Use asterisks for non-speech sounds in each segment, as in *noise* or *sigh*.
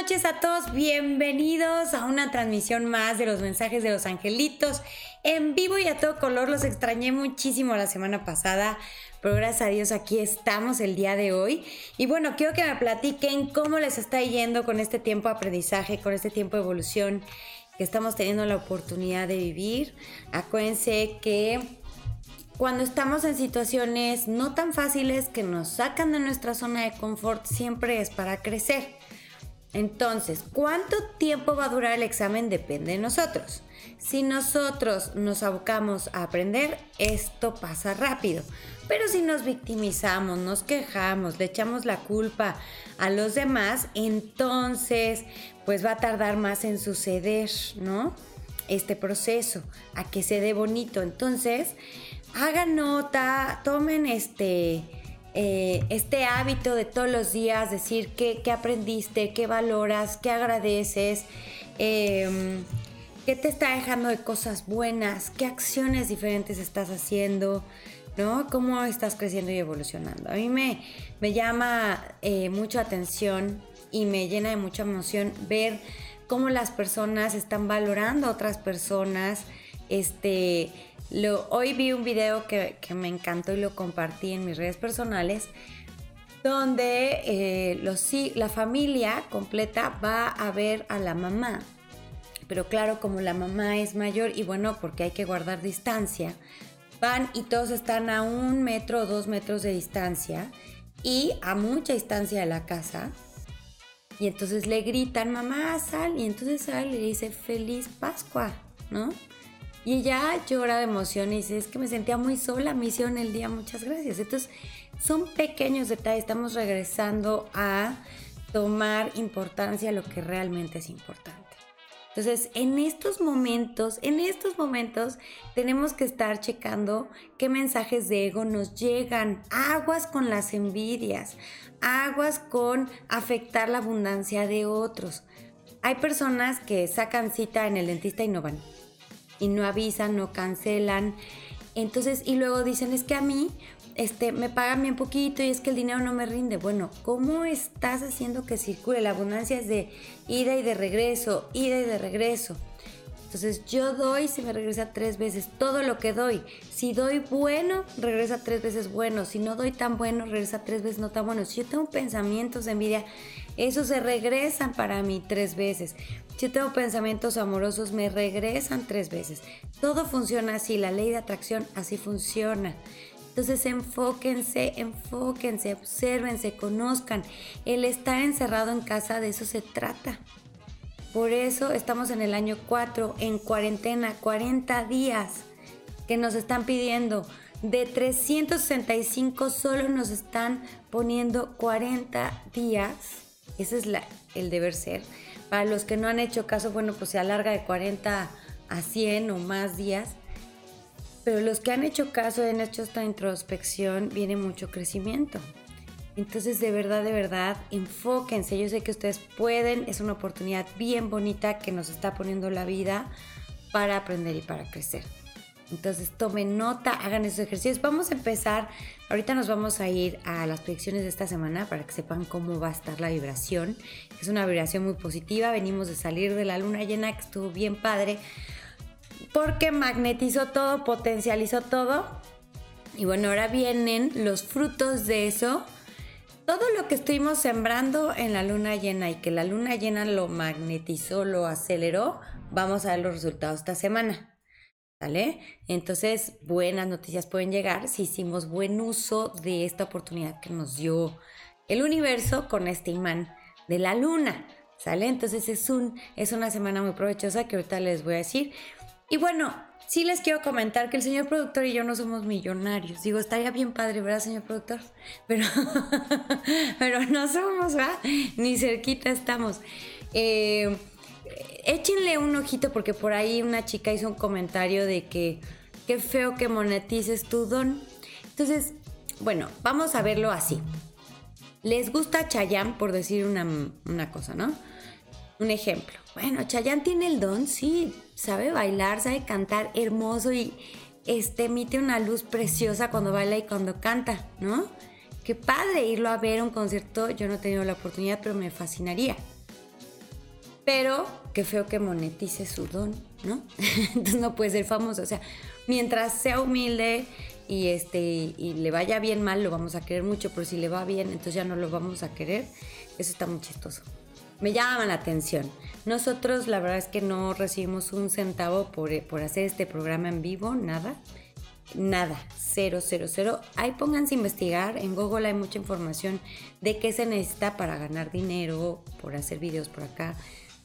noches a todos, bienvenidos a una transmisión más de los mensajes de los angelitos en vivo y a todo color. Los extrañé muchísimo la semana pasada, pero gracias a Dios aquí estamos el día de hoy. Y bueno, quiero que me platiquen cómo les está yendo con este tiempo de aprendizaje, con este tiempo de evolución que estamos teniendo la oportunidad de vivir. Acuérdense que cuando estamos en situaciones no tan fáciles que nos sacan de nuestra zona de confort, siempre es para crecer. Entonces, ¿cuánto tiempo va a durar el examen? Depende de nosotros. Si nosotros nos abocamos a aprender, esto pasa rápido. Pero si nos victimizamos, nos quejamos, le echamos la culpa a los demás, entonces pues va a tardar más en suceder, ¿no? Este proceso, a que se dé bonito. Entonces, hagan nota, tomen este eh, este hábito de todos los días, decir qué, aprendiste, qué valoras, qué agradeces, em, qué te está dejando de cosas buenas, qué acciones diferentes estás haciendo, ¿no? Cómo estás creciendo y evolucionando. A mí me, me llama eh, mucha atención y me llena de mucha emoción ver cómo las personas están valorando a otras personas, este hoy vi un video que, me encantó y lo compartí en mis redes personales, donde eh, la familia completa va a ver a la mamá. Pero claro, como la mamá es mayor y bueno, porque hay que guardar distancia, van y todos están a un metro o dos metros de distancia y a mucha distancia de la casa. Y entonces le gritan, mamá, sal. Y entonces sale y le dice, feliz Pascua, ¿no? Y ella llora de emoción y dice, es que me sentía muy sola, me hicieron el día, muchas gracias. Entonces, son pequeños detalles, estamos regresando a tomar importancia a lo que realmente es importante. Entonces, en estos momentos, en estos momentos tenemos que estar checando qué mensajes de ego nos llegan. Aguas con las envidias, aguas con afectar la abundancia de otros. Hay personas que sacan cita en el dentista y no van y no avisan, no cancelan. Entonces, y luego dicen, es que a mí este, me pagan bien poquito y es que el dinero no me rinde. Bueno, ¿cómo estás haciendo que circule? La abundancia es de ida y de regreso, ida y de regreso. Entonces yo doy, si me regresa tres veces, todo lo que doy. Si doy bueno, regresa tres veces bueno. Si no doy tan bueno, regresa tres veces no tan bueno. Si yo tengo pensamientos de envidia, esos se regresan para mí tres veces. Si tengo pensamientos amorosos, me regresan tres veces. Todo funciona así, la ley de atracción así funciona. Entonces enfóquense, enfóquense, obsérvense, conozcan. El estar encerrado en casa de eso se trata. Por eso estamos en el año 4, en cuarentena, 40 días que nos están pidiendo. De 365 solo nos están poniendo 40 días. Ese es el deber ser. Para los que no han hecho caso, bueno, pues se alarga de 40 a 100 o más días. Pero los que han hecho caso, han hecho esta introspección, viene mucho crecimiento. Entonces, de verdad, de verdad, enfóquense. Yo sé que ustedes pueden. Es una oportunidad bien bonita que nos está poniendo la vida para aprender y para crecer. Entonces tomen nota, hagan esos ejercicios. Vamos a empezar, ahorita nos vamos a ir a las predicciones de esta semana para que sepan cómo va a estar la vibración. Es una vibración muy positiva, venimos de salir de la luna llena que estuvo bien padre porque magnetizó todo, potencializó todo. Y bueno, ahora vienen los frutos de eso. Todo lo que estuvimos sembrando en la luna llena y que la luna llena lo magnetizó, lo aceleró, vamos a ver los resultados esta semana. ¿Vale? Entonces, buenas noticias pueden llegar si hicimos buen uso de esta oportunidad que nos dio el universo con este imán de la luna. ¿Sale? Entonces es, un, es una semana muy provechosa que ahorita les voy a decir. Y bueno, sí les quiero comentar que el señor productor y yo no somos millonarios. Digo, estaría bien padre, ¿verdad, señor productor? Pero, *laughs* pero no somos, ¿verdad? Ni cerquita estamos. Eh, échenle un ojito porque por ahí una chica hizo un comentario de que qué feo que monetices tu don. Entonces, bueno, vamos a verlo así. Les gusta Chayanne por decir una, una cosa, ¿no? Un ejemplo. Bueno, Chayanne tiene el don, sí, sabe bailar, sabe cantar hermoso y este, emite una luz preciosa cuando baila y cuando canta, ¿no? Qué padre irlo a ver a un concierto. Yo no he tenido la oportunidad, pero me fascinaría. Pero qué feo que monetice su don, ¿no? *laughs* Entonces no puede ser famoso. O sea, mientras sea humilde y, este, y le vaya bien mal, lo vamos a querer mucho, pero si le va bien, entonces ya no lo vamos a querer. Eso está muy chistoso. Me llama la atención. Nosotros la verdad es que no recibimos un centavo por, por hacer este programa en vivo, nada. Nada, cero, cero, cero. Ahí pónganse a investigar. En Google hay mucha información de qué se necesita para ganar dinero, por hacer videos por acá.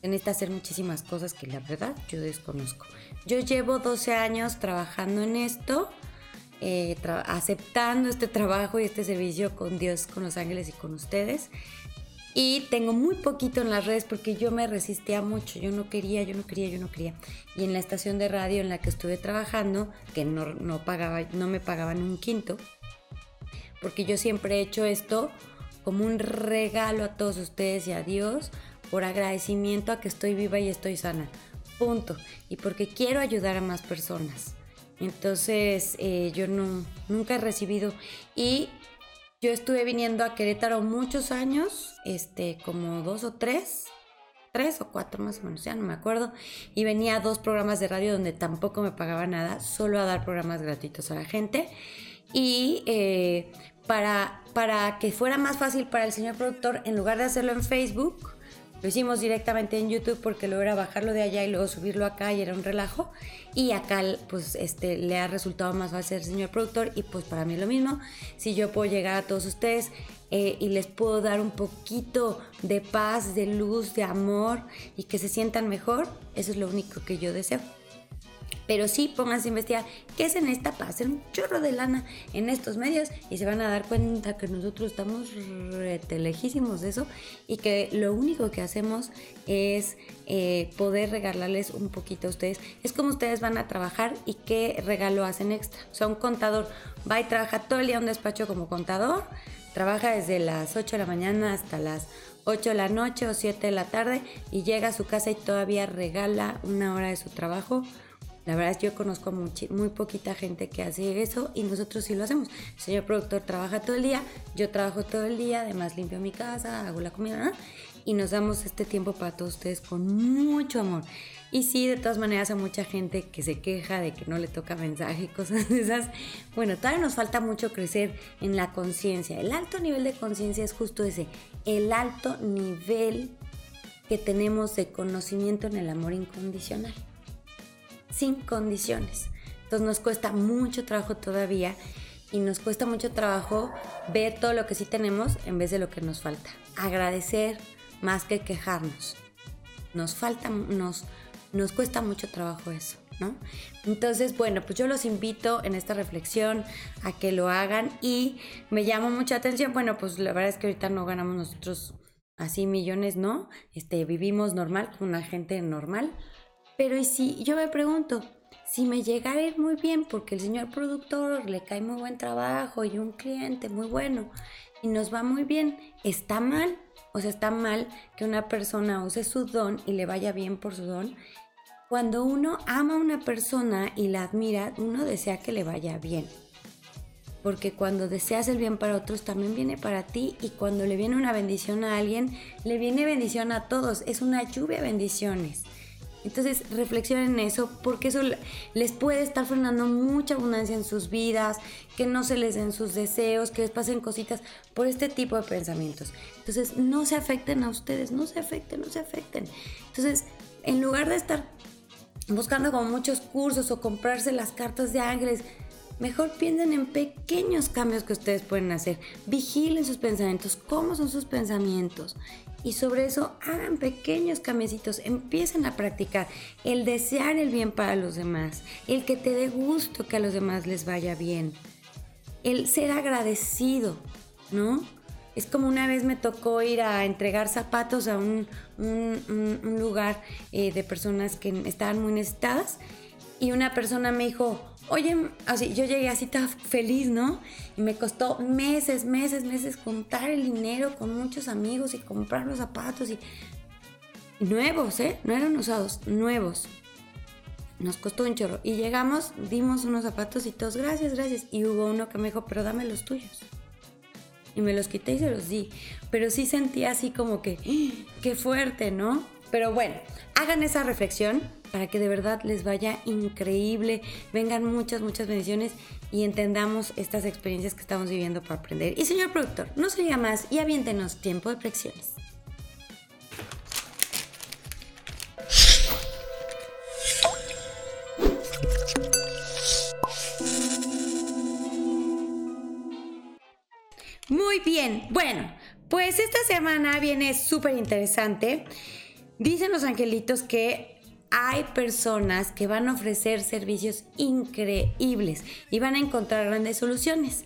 Se necesita hacer muchísimas cosas que la verdad yo desconozco. Yo llevo 12 años trabajando en esto, eh, aceptando este trabajo y este servicio con Dios, con los ángeles y con ustedes. Y tengo muy poquito en las redes porque yo me resistía mucho, yo no quería, yo no quería, yo no quería. Y en la estación de radio en la que estuve trabajando, que no, no, pagaba, no me pagaban un quinto, porque yo siempre he hecho esto como un regalo a todos ustedes y a Dios por agradecimiento a que estoy viva y estoy sana. Punto. Y porque quiero ayudar a más personas. Entonces eh, yo no, nunca he recibido. Y yo estuve viniendo a Querétaro muchos años, este, como dos o tres, tres o cuatro más o menos, ya no me acuerdo, y venía a dos programas de radio donde tampoco me pagaba nada, solo a dar programas gratuitos a la gente. Y eh, para, para que fuera más fácil para el señor productor, en lugar de hacerlo en Facebook, lo hicimos directamente en YouTube porque luego bajarlo de allá y luego subirlo acá y era un relajo. Y acá pues este le ha resultado más fácil al señor productor y pues para mí es lo mismo. Si yo puedo llegar a todos ustedes eh, y les puedo dar un poquito de paz, de luz, de amor y que se sientan mejor, eso es lo único que yo deseo. Pero sí, pónganse a investigar qué se necesita para hacer un chorro de lana en estos medios y se van a dar cuenta que nosotros estamos lejísimos de eso y que lo único que hacemos es eh, poder regalarles un poquito a ustedes. Es como ustedes van a trabajar y qué regalo hacen extra. O un contador va y trabaja todo el día un despacho como contador, trabaja desde las 8 de la mañana hasta las 8 de la noche o 7 de la tarde y llega a su casa y todavía regala una hora de su trabajo la verdad es que yo conozco muy poquita gente que hace eso y nosotros sí lo hacemos. El señor productor trabaja todo el día, yo trabajo todo el día, además limpio mi casa, hago la comida y nos damos este tiempo para todos ustedes con mucho amor. Y sí, de todas maneras hay mucha gente que se queja de que no le toca mensaje y cosas de esas. Bueno, todavía nos falta mucho crecer en la conciencia. El alto nivel de conciencia es justo ese, el alto nivel que tenemos de conocimiento en el amor incondicional sin condiciones. Entonces nos cuesta mucho trabajo todavía y nos cuesta mucho trabajo ver todo lo que sí tenemos en vez de lo que nos falta. Agradecer más que quejarnos. Nos falta, nos, nos cuesta mucho trabajo eso, ¿no? Entonces, bueno, pues yo los invito en esta reflexión a que lo hagan y me llama mucha atención, bueno, pues la verdad es que ahorita no ganamos nosotros así millones, ¿no? Este, vivimos normal, con una gente normal, pero y si yo me pregunto, si me llegara a ir muy bien porque el señor productor le cae muy buen trabajo y un cliente muy bueno y nos va muy bien, ¿está mal? O sea, está mal que una persona use su don y le vaya bien por su don. Cuando uno ama a una persona y la admira, uno desea que le vaya bien. Porque cuando deseas el bien para otros, también viene para ti. Y cuando le viene una bendición a alguien, le viene bendición a todos. Es una lluvia de bendiciones. Entonces reflexionen en eso porque eso les puede estar frenando mucha abundancia en sus vidas, que no se les den sus deseos, que les pasen cositas por este tipo de pensamientos. Entonces no se afecten a ustedes, no se afecten, no se afecten. Entonces en lugar de estar buscando como muchos cursos o comprarse las cartas de ángeles, Mejor piensen en pequeños cambios que ustedes pueden hacer. Vigilen sus pensamientos, cómo son sus pensamientos y sobre eso hagan pequeños camecitos, empiecen a practicar el desear el bien para los demás, el que te dé gusto que a los demás les vaya bien, el ser agradecido, ¿no? Es como una vez me tocó ir a entregar zapatos a un, lugar eh, de personas que estaban muy necesitadas y una persona me dijo, Oye, así, yo llegué así tan feliz, ¿no? Y me costó meses, meses, meses juntar el dinero con muchos amigos y comprar los zapatos y nuevos, ¿eh? No eran usados, nuevos. Nos costó un chorro. Y llegamos, dimos unos zapatos y todos, gracias, gracias. Y hubo uno que me dijo, pero dame los tuyos. Y me los quité y se los di. Pero sí sentí así como que, ¡Ah! qué fuerte, ¿no? Pero bueno, hagan esa reflexión para que de verdad les vaya increíble, vengan muchas, muchas bendiciones y entendamos estas experiencias que estamos viviendo para aprender. Y señor productor, no se diga más y aviéntenos tiempo de flexiones. Muy bien, bueno, pues esta semana viene súper interesante. Dicen los angelitos que hay personas que van a ofrecer servicios increíbles y van a encontrar grandes soluciones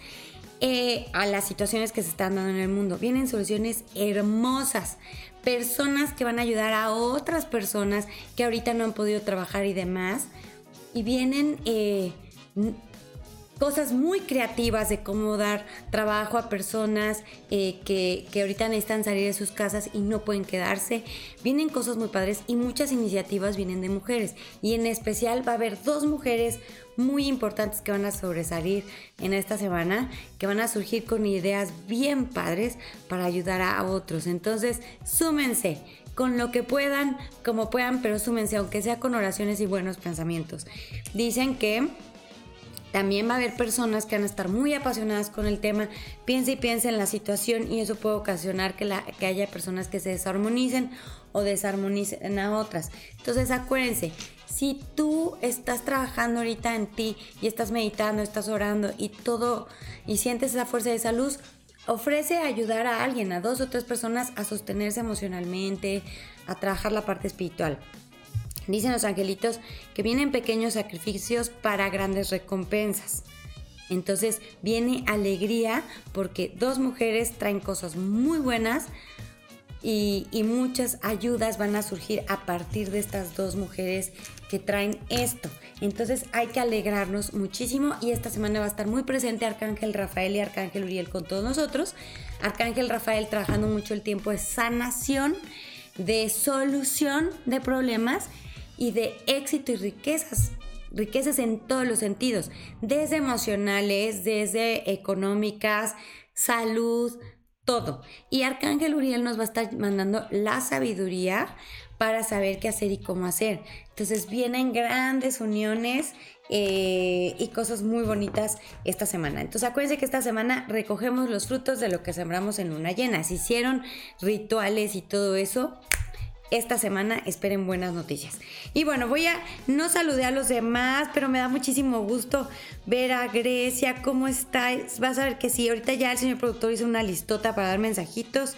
eh, a las situaciones que se están dando en el mundo. Vienen soluciones hermosas, personas que van a ayudar a otras personas que ahorita no han podido trabajar y demás. Y vienen eh, cosas muy creativas de cómo dar trabajo a personas eh, que, que, ahorita necesitan salir de sus casas y no pueden quedarse. Vienen cosas muy padres y muchas iniciativas vienen de mujeres. Y en especial va a haber dos mujeres muy importantes que van a sobresalir en esta semana, que van a surgir con ideas bien padres para ayudar a otros. Entonces, súmense con lo que puedan, como puedan, pero súmense, aunque sea con oraciones y buenos pensamientos. Dicen que también va a haber personas que van a estar muy apasionadas con el tema, piensa y piensa en la situación y eso puede ocasionar que, la, que haya personas que se desarmonicen o desarmonicen a otras. Entonces acuérdense, si tú estás trabajando ahorita en ti y estás meditando, estás orando y todo y sientes esa fuerza de esa luz, ofrece ayudar a alguien, a dos o tres personas a sostenerse emocionalmente, a trabajar la parte espiritual. Dicen los angelitos que vienen pequeños sacrificios para grandes recompensas. Entonces viene alegría porque dos mujeres traen cosas muy buenas y, muchas ayudas van a surgir a partir de estas dos mujeres que traen esto. Entonces hay que alegrarnos muchísimo y esta semana va a estar muy presente Arcángel Rafael y Arcángel Uriel con todos nosotros. Arcángel Rafael trabajando mucho el tiempo de sanación, de solución de problemas y de éxito y riquezas, riquezas en todos los sentidos, desde emocionales, desde económicas, salud, todo. Y Arcángel Uriel nos va a estar mandando la sabiduría para saber qué hacer y cómo hacer. Entonces vienen grandes uniones eh, y cosas muy bonitas esta semana. Entonces acuérdense que esta semana recogemos los frutos de lo que sembramos en luna llena. Se hicieron rituales y todo eso, esta semana esperen buenas noticias. Y bueno, voy a, no saludé a los demás, pero me da muchísimo gusto ver a Grecia, ¿cómo estáis? Vas a ver que sí, ahorita ya el señor productor hizo una listota para dar mensajitos.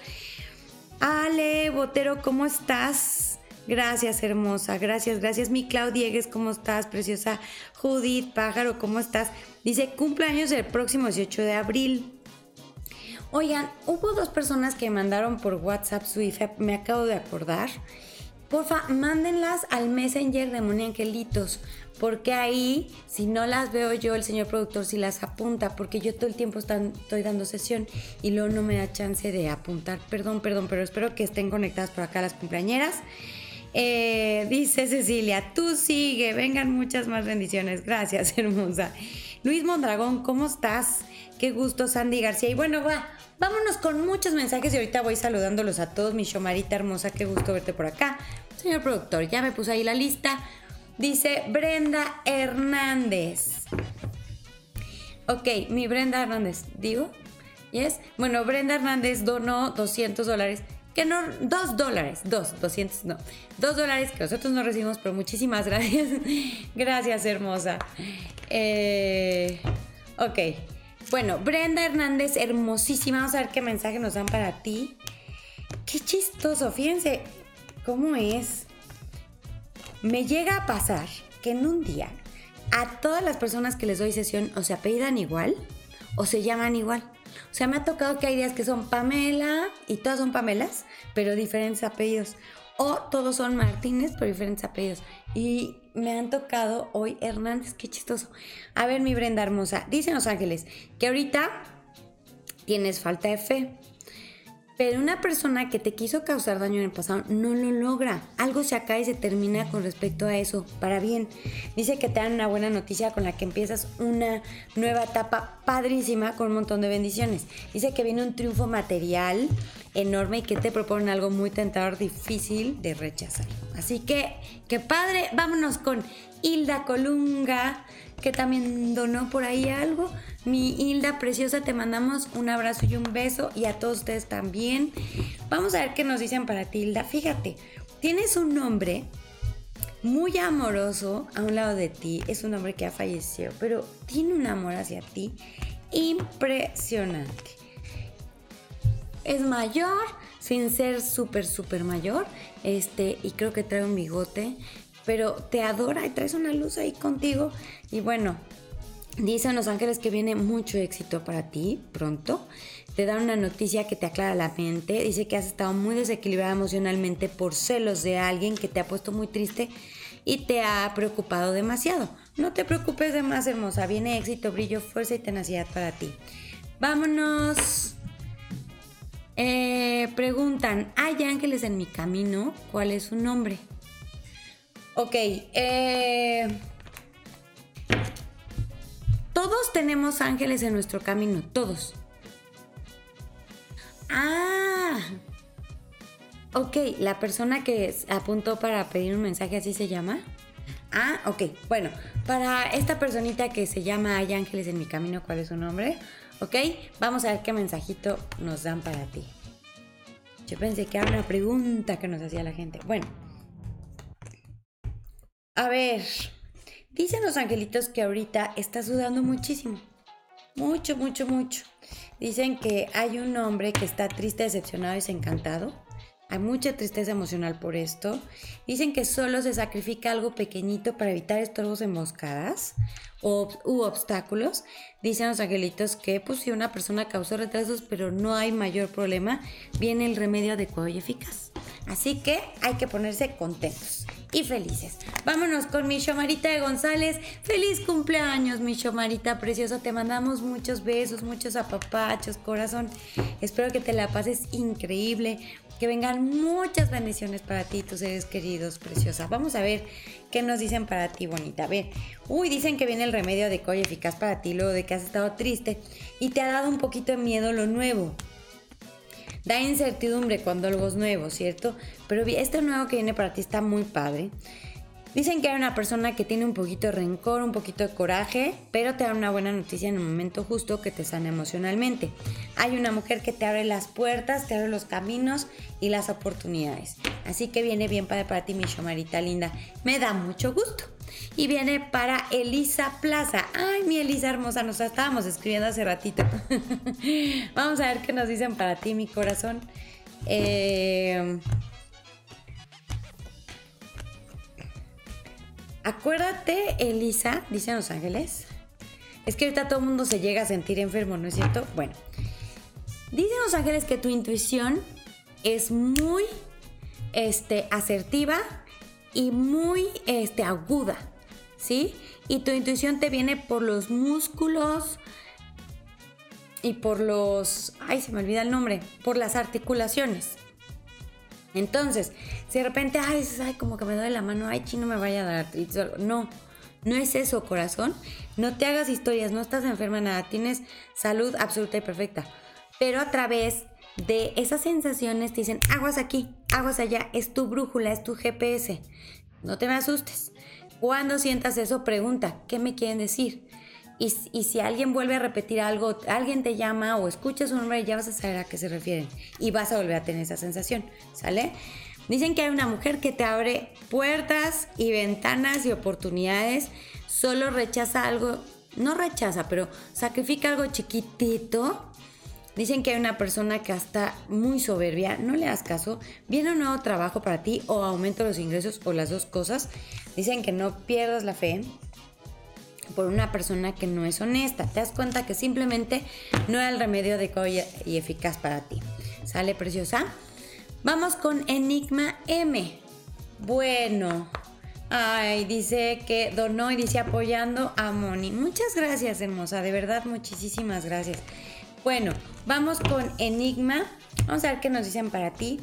Ale, Botero, ¿cómo estás? Gracias, hermosa. Gracias, gracias. Mi Claudiegues, ¿cómo estás? Preciosa. Judith, pájaro, ¿cómo estás? Dice, cumpleaños el próximo 18 de abril. Oigan, hubo dos personas que mandaron por WhatsApp su IFE, me acabo de acordar. Porfa, mándenlas al Messenger de Moni Angelitos, porque ahí, si no las veo yo, el señor productor sí las apunta, porque yo todo el tiempo estoy dando sesión y luego no me da chance de apuntar. Perdón, perdón, pero espero que estén conectadas por acá las cumpleañeras. Eh, dice Cecilia, tú sigue, vengan muchas más bendiciones. Gracias, *laughs* hermosa. Luis Mondragón, ¿cómo estás? Qué gusto, Sandy García. Y bueno, va, Vámonos con muchos mensajes y ahorita voy saludándolos a todos. Mi Shomarita hermosa, qué gusto verte por acá. Señor productor, ya me puse ahí la lista. Dice Brenda Hernández. Ok, mi Brenda Hernández, digo. ¿Yes? Bueno, Brenda Hernández donó 200 dólares. Que no, 2 dólares, 2, 200, no. 2 dólares que nosotros no recibimos, pero muchísimas *laughs* gracias. gracias, hermosa. Eh, ok. Bueno, Brenda Hernández, hermosísima. Vamos a ver qué mensaje nos dan para ti. Qué chistoso, fíjense cómo es. Me llega a pasar que en un día a todas las personas que les doy sesión o se apellidan igual o se llaman igual. O sea, me ha tocado que hay días que son Pamela y todas son Pamelas, pero diferentes apellidos. O todos son Martínez, pero diferentes apellidos. Y me han tocado hoy Hernández, qué chistoso. A ver, mi Brenda hermosa, dicen los ángeles que ahorita tienes falta de fe. Pero una persona que te quiso causar daño en el pasado no lo logra. Algo se acaba y se termina con respecto a eso, para bien. Dice que te dan una buena noticia con la que empiezas una nueva etapa padrísima con un montón de bendiciones. Dice que viene un triunfo material enorme y que te proponen algo muy tentador, difícil de rechazar. Así que, qué padre, vámonos con Hilda Colunga, que también donó por ahí algo. Mi Hilda preciosa, te mandamos un abrazo y un beso y a todos ustedes también. Vamos a ver qué nos dicen para ti, Hilda. Fíjate, tienes un nombre muy amoroso a un lado de ti. Es un hombre que ha fallecido, pero tiene un amor hacia ti impresionante. Es mayor, sin ser súper, súper mayor. Este, y creo que trae un bigote. Pero te adora y traes una luz ahí contigo. Y bueno, dicen los ángeles que viene mucho éxito para ti pronto. Te dan una noticia que te aclara la mente. Dice que has estado muy desequilibrada emocionalmente por celos de alguien que te ha puesto muy triste y te ha preocupado demasiado. No te preocupes de más, hermosa. Viene éxito, brillo, fuerza y tenacidad para ti. Vámonos. Eh, preguntan, ¿hay ángeles en mi camino? ¿Cuál es su nombre? Ok, eh, todos tenemos ángeles en nuestro camino, todos. Ah, ok, la persona que apuntó para pedir un mensaje así se llama. Ah, ok, bueno, para esta personita que se llama Hay ángeles en mi camino, ¿cuál es su nombre? Ok, vamos a ver qué mensajito nos dan para ti. Yo pensé que era una pregunta que nos hacía la gente. Bueno, a ver, dicen los angelitos que ahorita está sudando muchísimo. Mucho, mucho, mucho. Dicen que hay un hombre que está triste, decepcionado y desencantado. Hay mucha tristeza emocional por esto. Dicen que solo se sacrifica algo pequeñito para evitar estorbos emboscadas o, u obstáculos. Dicen los angelitos que pues si una persona causó retrasos pero no hay mayor problema, viene el remedio adecuado y eficaz. Así que hay que ponerse contentos y felices. Vámonos con mi Shomarita de González. Feliz cumpleaños, mi Shomarita preciosa. Te mandamos muchos besos, muchos apapachos, corazón. Espero que te la pases increíble. Que vengan muchas bendiciones para ti, tus seres queridos, preciosa. Vamos a ver qué nos dicen para ti, bonita. Ve, uy, dicen que viene el remedio de y eficaz para ti luego de que has estado triste y te ha dado un poquito de miedo lo nuevo. Da incertidumbre cuando algo es nuevo, ¿cierto? Pero este nuevo que viene para ti está muy padre. Dicen que hay una persona que tiene un poquito de rencor, un poquito de coraje, pero te da una buena noticia en el momento justo que te sana emocionalmente. Hay una mujer que te abre las puertas, te abre los caminos y las oportunidades. Así que viene bien para, para ti, mi shomarita linda. Me da mucho gusto. Y viene para Elisa Plaza. Ay, mi Elisa hermosa, nos estábamos escribiendo hace ratito. *laughs* Vamos a ver qué nos dicen para ti, mi corazón. Eh, Acuérdate, Elisa, dicen los ángeles. Es que ahorita todo el mundo se llega a sentir enfermo, ¿no es cierto? Bueno, dicen los ángeles que tu intuición es muy este, asertiva y muy este, aguda, ¿sí? Y tu intuición te viene por los músculos y por los... Ay, se me olvida el nombre, por las articulaciones. Entonces, si de repente, ay, ay, como que me duele la mano, ay, chino me vaya a dar artritis No, no es eso, corazón. No te hagas historias, no estás enferma nada, tienes salud absoluta y perfecta. Pero a través de esas sensaciones te dicen, aguas aquí, aguas allá, es tu brújula, es tu GPS. No te me asustes. Cuando sientas eso, pregunta, ¿qué me quieren decir? Y, si alguien vuelve a repetir algo, alguien te llama o escuchas su nombre, ya vas a saber a qué se refieren y vas a volver a tener esa sensación, ¿sale? Dicen que hay una mujer que te abre puertas y ventanas y oportunidades, solo rechaza algo, no rechaza, pero sacrifica algo chiquitito. Dicen que hay una persona que está muy soberbia, no le das caso, viene un nuevo trabajo para ti o aumento los ingresos o las dos cosas. Dicen que no pierdas la fe, por una persona que no es honesta. Te das cuenta que simplemente no era el remedio adecuado y eficaz para ti. ¿Sale, preciosa? Vamos con Enigma M. Bueno. Ay, dice que donó y dice apoyando a Moni. Muchas gracias, hermosa. De verdad, muchísimas gracias. Bueno, vamos con Enigma. Vamos a ver qué nos dicen para ti.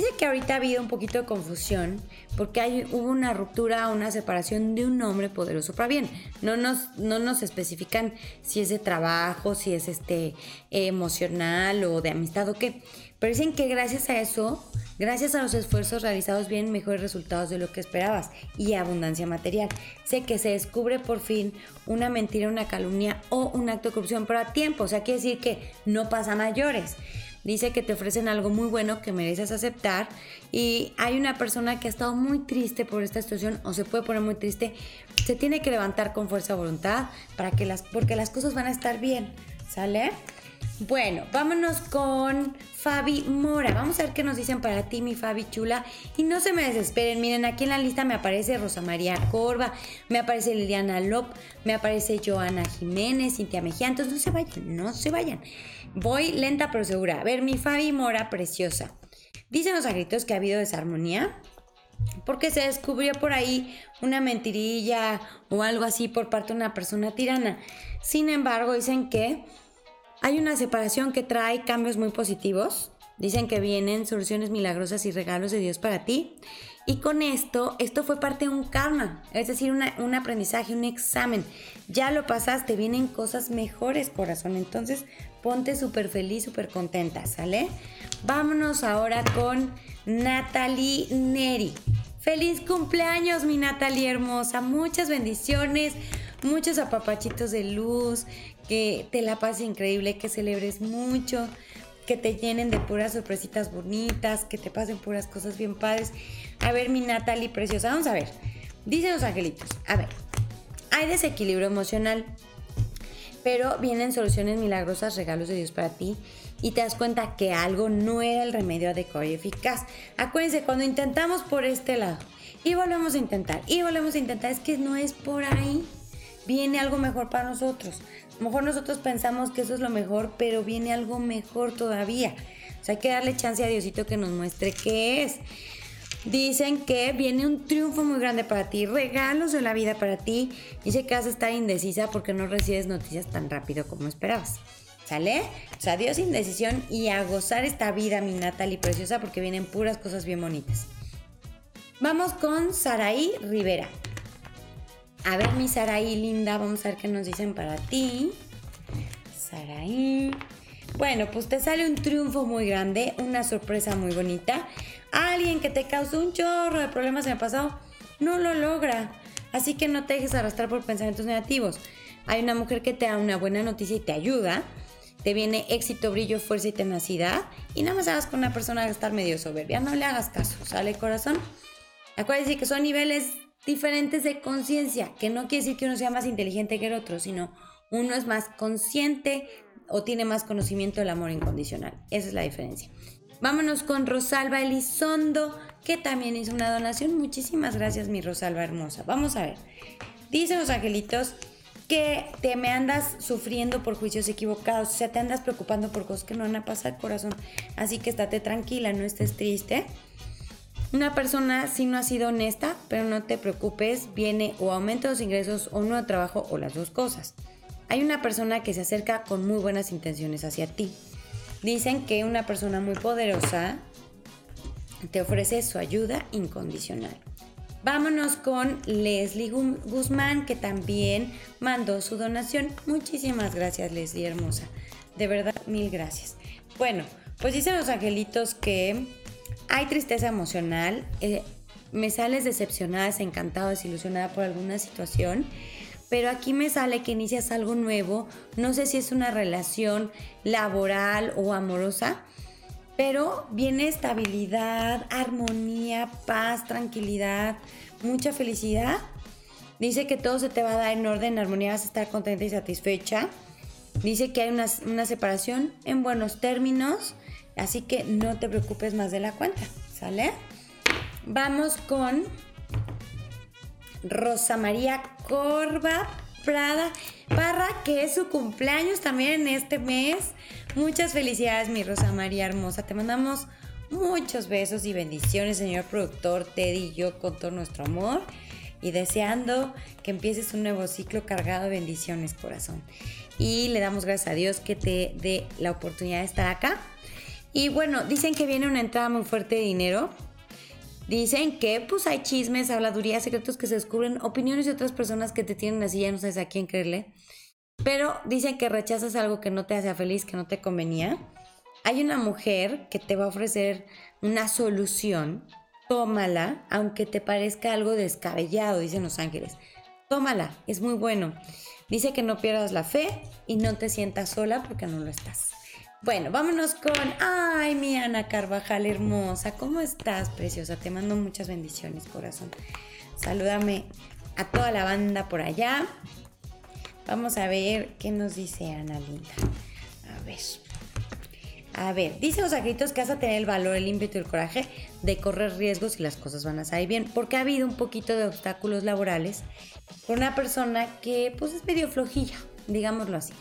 Dice que ahorita ha habido un poquito de confusión porque hay, hubo una ruptura, una separación de un hombre poderoso para bien. No nos, no nos especifican si es de trabajo, si es este, emocional o de amistad o qué. Pero dicen que gracias a eso, gracias a los esfuerzos realizados, vienen mejores resultados de lo que esperabas y abundancia material. Sé que se descubre por fin una mentira, una calumnia o un acto de corrupción, pero a tiempo. O sea, quiere decir que no pasa mayores dice que te ofrecen algo muy bueno que mereces aceptar y hay una persona que ha estado muy triste por esta situación o se puede poner muy triste, se tiene que levantar con fuerza voluntad para que las, porque las cosas van a estar bien, ¿sale? Bueno, vámonos con Fabi Mora. Vamos a ver qué nos dicen para ti, mi Fabi chula. Y no se me desesperen. Miren, aquí en la lista me aparece Rosa María Corva, me aparece Liliana Lop, me aparece Joana Jiménez, Cintia Mejía. Entonces no se vayan, no se vayan. Voy lenta pero segura. A ver, mi Fabi Mora preciosa. Dicen los agritos que ha habido desarmonía porque se descubrió por ahí una mentirilla o algo así por parte de una persona tirana. Sin embargo, dicen que hay una separación que trae cambios muy positivos. Dicen que vienen soluciones milagrosas y regalos de Dios para ti. Y con esto, esto fue parte de un karma, es decir, un aprendizaje, un examen. Ya lo pasaste, vienen cosas mejores, corazón. Entonces, ponte súper feliz, súper contenta, ¿sale? Vámonos ahora con Natalie Neri. Feliz cumpleaños, mi Natalie hermosa. Muchas bendiciones, muchos apapachitos de luz, que te la pases increíble, que celebres mucho, que te llenen de puras sorpresitas bonitas, que te pasen puras cosas bien padres. A ver, mi Natalie preciosa, vamos a ver. Dicen los angelitos, a ver, hay desequilibrio emocional pero vienen soluciones milagrosas, regalos de Dios para ti y te das cuenta que algo no era el remedio adecuado y eficaz. Acuérdense, cuando intentamos por este lado y volvemos a intentar y volvemos a intentar, es que no es por ahí. Viene algo mejor para nosotros. A lo mejor nosotros pensamos que eso es lo mejor, pero viene algo mejor todavía. O sea, hay que darle chance a Diosito que nos muestre qué es. Dicen que viene un triunfo muy grande para ti, regalos de la vida para ti. Dice que vas a estar indecisa porque no recibes noticias tan rápido como esperabas. ¿Sale? O sea, adiós indecisión y a gozar esta vida, mi Natalie preciosa, porque vienen puras cosas bien bonitas. Vamos con Saraí Rivera. A ver, mi Saraí linda, vamos a ver qué nos dicen para ti. Saraí. Bueno, pues te sale un triunfo muy grande, una sorpresa muy bonita alguien que te causó un chorro de problemas en el pasado no lo logra. Así que no te dejes arrastrar por pensamientos negativos. Hay una mujer que te da una buena noticia y te ayuda. Te viene éxito, brillo, fuerza y tenacidad. Y nada más hagas con una persona que estar medio soberbia. No le hagas caso, ¿sale corazón? Acuérdense que son niveles diferentes de conciencia, que no quiere decir que uno sea más inteligente que el otro, sino uno es más consciente o tiene más conocimiento del amor incondicional. Esa es la diferencia. Vámonos con Rosalba Elizondo, que también hizo una donación. Muchísimas gracias, mi Rosalba hermosa. Vamos a ver. Dicen los angelitos que te me andas sufriendo por juicios equivocados, o sea, te andas preocupando por cosas que no van a pasar, corazón. Así que estate tranquila, no estés triste. Una persona si no ha sido honesta, pero no te preocupes, viene o aumento de los ingresos o un nuevo trabajo o las dos cosas. Hay una persona que se acerca con muy buenas intenciones hacia ti. Dicen que una persona muy poderosa te ofrece su ayuda incondicional. Vámonos con Leslie Guzmán, que también mandó su donación. Muchísimas gracias, Leslie, hermosa. De verdad, mil gracias. Bueno, pues dicen los angelitos que hay tristeza emocional. Eh, me sales decepcionada, desencantada, desilusionada por alguna situación pero aquí me sale que inicias algo nuevo, no sé si es una relación laboral o amorosa, pero viene estabilidad, armonía, paz, tranquilidad, mucha felicidad. Dice que todo se te va a dar en orden, armonía, vas a estar contenta y satisfecha. Dice que hay una, una separación en buenos términos, así que no te preocupes más de la cuenta, ¿sale? Vamos con Rosa María Corva Prada Parra, que es su cumpleaños también en este mes. Muchas felicidades, mi Rosa María hermosa. Te mandamos muchos besos y bendiciones, señor productor Teddy y yo, con todo nuestro amor. Y deseando que empieces un nuevo ciclo cargado de bendiciones, corazón. Y le damos gracias a Dios que te dé la oportunidad de estar acá. Y bueno, dicen que viene una entrada muy fuerte de dinero. Dicen que pues hay chismes, habladurías, secretos que se descubren, opiniones de otras personas que te tienen así, ya no sabes a quién creerle. Pero dicen que rechazas algo que no te hace feliz, que no te convenía. Hay una mujer que te va a ofrecer una solución. Tómala, aunque te parezca algo descabellado, dicen los ángeles. Tómala, es muy bueno. Dice que no pierdas la fe y no te sientas sola porque no lo estás. Bueno, vámonos con, ay, mi Ana Carvajal hermosa, ¿cómo estás, preciosa? Te mando muchas bendiciones, corazón. Salúdame a toda la banda por allá. Vamos a ver qué nos dice Ana Linda. A ver. A ver, dice los agritos que vas a tener el valor, el ímpetu y el coraje de correr riesgos y las cosas van a salir bien, porque ha habido un poquito de obstáculos laborales por una persona que pues es medio flojilla, digámoslo así,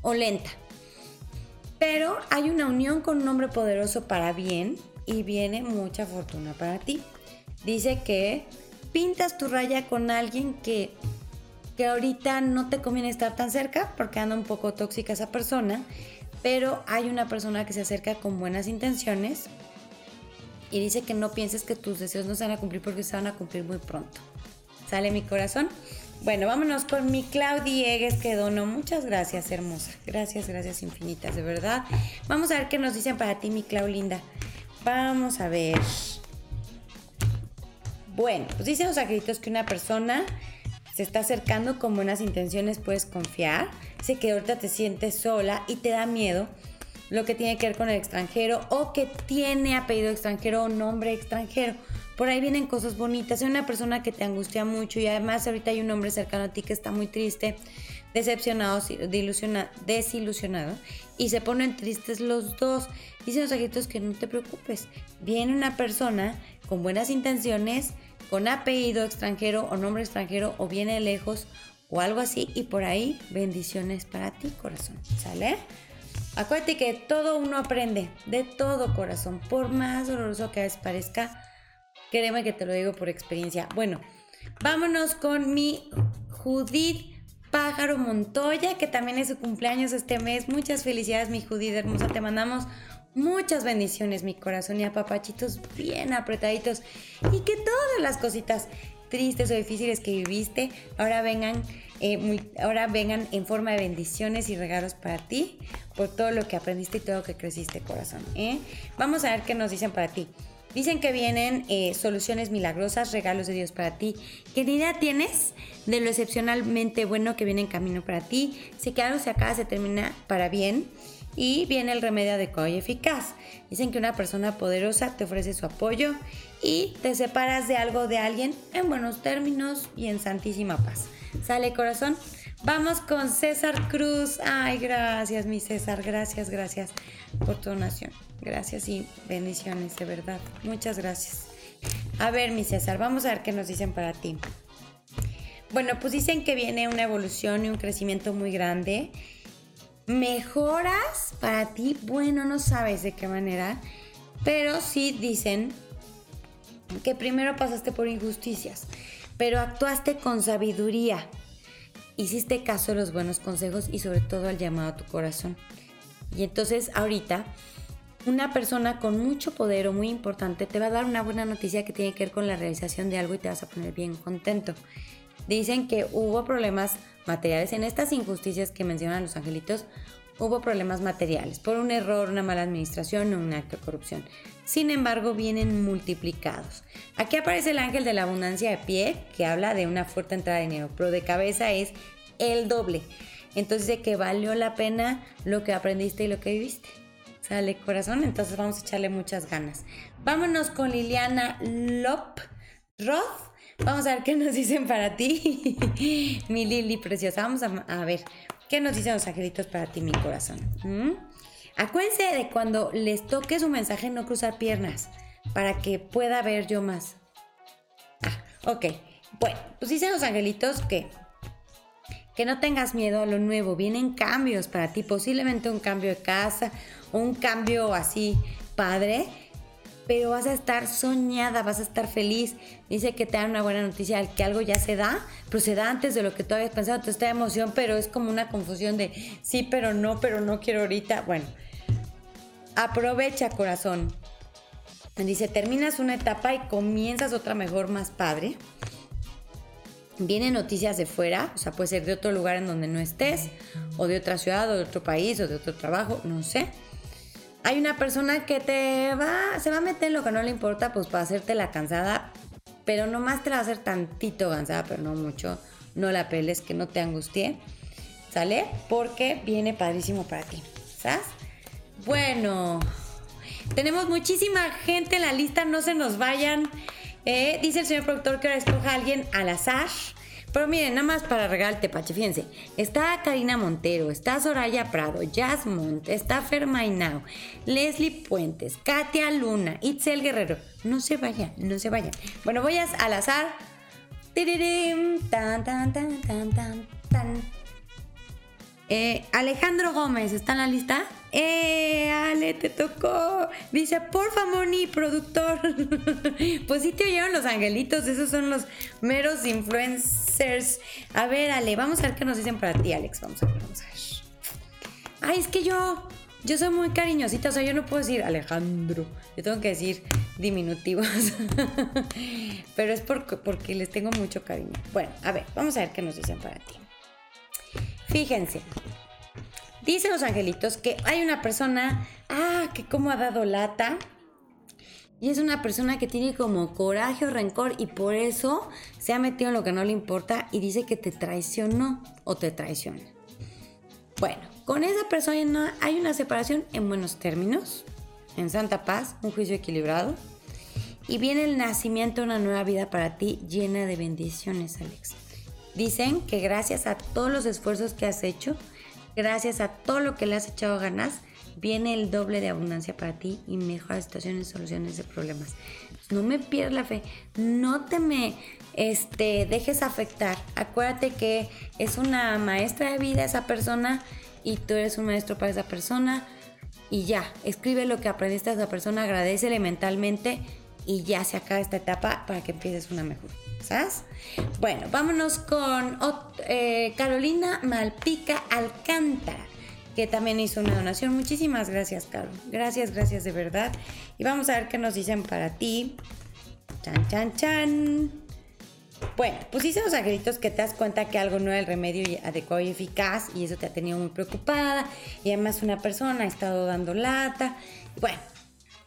o lenta. Pero hay una unión con un hombre poderoso para bien y viene mucha fortuna para ti. Dice que pintas tu raya con alguien que, que ahorita no te conviene estar tan cerca porque anda un poco tóxica esa persona, pero hay una persona que se acerca con buenas intenciones y dice que no pienses que tus deseos no se van a cumplir porque se van a cumplir muy pronto. ¿Sale mi corazón? Bueno, vámonos con mi Claudia Egues que donó. Muchas gracias, hermosa. Gracias, gracias infinitas, de verdad. Vamos a ver qué nos dicen para ti, mi Clau linda. Vamos a ver. Bueno, pues dicen los acreditos que una persona se está acercando con buenas intenciones, puedes confiar. Sé que ahorita te sientes sola y te da miedo lo que tiene que ver con el extranjero o que tiene apellido extranjero o nombre extranjero por ahí vienen cosas bonitas. Hay una persona que te angustia mucho y además ahorita hay un hombre cercano a ti que está muy triste, decepcionado, desilusionado y se ponen tristes los dos. Dicen los agitos que no te preocupes. Viene una persona con buenas intenciones, con apellido extranjero o nombre extranjero o viene lejos o algo así y por ahí bendiciones para ti, corazón. ¿Sale? Acuérdate que todo uno aprende, de todo corazón, por más doloroso que parezca Créeme que te lo digo por experiencia. Bueno, vámonos con mi Judith Pájaro Montoya, que también es su cumpleaños este mes. Muchas felicidades, mi Judith hermosa. Te mandamos muchas bendiciones, mi corazón, y a papachitos bien apretaditos. Y que todas las cositas tristes o difíciles que viviste ahora vengan, eh, ahora vengan en forma de bendiciones y regalos para ti por todo lo que aprendiste y todo lo que creciste, corazón. ¿eh? Vamos a ver qué nos dicen para ti. Dicen que vienen eh, soluciones milagrosas, regalos de Dios para ti. ¿Qué idea tienes de lo excepcionalmente bueno que viene en camino para ti? Si que algo se acaba, se termina para bien. Y viene el remedio adecuado y eficaz. Dicen que una persona poderosa te ofrece su apoyo y te separas de algo de alguien en buenos términos y en santísima paz. ¿Sale corazón? Vamos con César Cruz. Ay, gracias, mi César. Gracias, gracias por tu donación. Gracias y bendiciones, de verdad. Muchas gracias. A ver, mi César, vamos a ver qué nos dicen para ti. Bueno, pues dicen que viene una evolución y un crecimiento muy grande. Mejoras para ti, bueno, no sabes de qué manera, pero sí dicen que primero pasaste por injusticias, pero actuaste con sabiduría hiciste caso a los buenos consejos y sobre todo al llamado a tu corazón. Y entonces ahorita una persona con mucho poder o muy importante te va a dar una buena noticia que tiene que ver con la realización de algo y te vas a poner bien contento. Dicen que hubo problemas materiales en estas injusticias que mencionan los angelitos. Hubo problemas materiales por un error, una mala administración o un acto de corrupción. Sin embargo, vienen multiplicados. Aquí aparece el ángel de la abundancia de pie, que habla de una fuerte entrada de dinero, pero de cabeza es el doble. Entonces, de que valió la pena lo que aprendiste y lo que viviste. Sale corazón, entonces vamos a echarle muchas ganas. Vámonos con Liliana Lop Roth. Vamos a ver qué nos dicen para ti, *laughs* mi Lili preciosa. Vamos a, ver qué nos dicen los angelitos para ti, mi corazón. ¿Mm? Acuérdense de cuando les toque su mensaje no cruzar piernas para que pueda ver yo más. Ah, ok. Bueno, pues dicen los angelitos que que no tengas miedo a lo nuevo, vienen cambios para ti, posiblemente un cambio de casa, un cambio así padre, pero vas a estar soñada, vas a estar feliz. Dice que te dan una buena noticia, que algo ya se da, pero se da antes de lo que tú habías pensado, te está emoción, pero es como una confusión de sí, pero no, pero no quiero ahorita. Bueno, Aprovecha, corazón. Dice, terminas una etapa y comienzas otra mejor, más padre. Vienen noticias de fuera, o sea, puede ser de otro lugar en donde no estés, o de otra ciudad, o de otro país, o de otro trabajo, no sé. Hay una persona que te va, se va a meter en lo que no le importa, pues para hacerte la cansada, pero nomás te la va a hacer tantito cansada, pero no mucho. No la peles, que no te angustie. ¿Sale? Porque viene padrísimo para ti. ¿Sabes? Bueno, tenemos muchísima gente en la lista, no se nos vayan. Eh, dice el señor productor que ahora escoja a alguien al azar. Pero miren, nada más para regalarte, Pache, fíjense. Está Karina Montero, está Soraya Prado, Jazz Mont, está Fermainao, Leslie Puentes, Katia Luna, Itzel Guerrero. No se vayan, no se vayan. Bueno, voy a, al azar. Tan, tan, tan, tan, tan, tan. Eh, Alejandro Gómez, ¿está en la lista? ¡Eh, Ale, te tocó! Dice, por favor, ni productor. *laughs* pues sí te oyeron los angelitos, esos son los meros influencers. A ver, Ale, vamos a ver qué nos dicen para ti, Alex. Vamos a ver, vamos a ver. Ay, es que yo, yo soy muy cariñosita, o sea, yo no puedo decir Alejandro, yo tengo que decir diminutivos. *laughs* Pero es porque, porque les tengo mucho cariño. Bueno, a ver, vamos a ver qué nos dicen para ti. Fíjense, dicen los angelitos que hay una persona, ah, que como ha dado lata. Y es una persona que tiene como coraje o rencor y por eso se ha metido en lo que no le importa y dice que te traicionó o te traiciona. Bueno, con esa persona hay una separación en buenos términos, en santa paz, un juicio equilibrado. Y viene el nacimiento de una nueva vida para ti llena de bendiciones, Alex. Dicen que gracias a todos los esfuerzos que has hecho, gracias a todo lo que le has echado ganas, viene el doble de abundancia para ti y mejoras situaciones, soluciones de problemas. No me pierdas la fe, no te me este, dejes afectar. Acuérdate que es una maestra de vida esa persona y tú eres un maestro para esa persona. Y ya, escribe lo que aprendiste a esa persona, agradecele mentalmente y ya se acaba esta etapa para que empieces una mejor. Bueno, vámonos con eh, Carolina Malpica Alcántara, que también hizo una donación. Muchísimas gracias, Caro. Gracias, gracias de verdad. Y vamos a ver qué nos dicen para ti. Chan, chan, chan. Bueno, dicen los angelitos que te das cuenta que algo no es el remedio adecuado y eficaz y eso te ha tenido muy preocupada y además una persona ha estado dando lata. Bueno,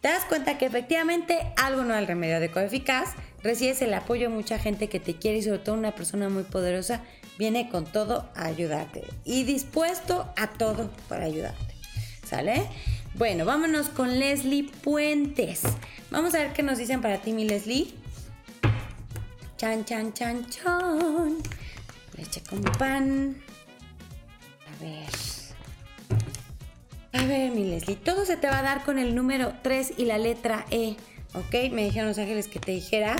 te das cuenta que efectivamente algo no es el remedio adecuado y eficaz recibes el apoyo de mucha gente que te quiere y sobre todo una persona muy poderosa viene con todo a ayudarte y dispuesto a todo para ayudarte. ¿Sale? Bueno, vámonos con Leslie Puentes. Vamos a ver qué nos dicen para ti, mi Leslie. Chan, chan, chan, chan. Leche con pan. A ver. A ver, mi Leslie. Todo se te va a dar con el número 3 y la letra E. ¿ok? Me dijeron los ángeles que te dijera.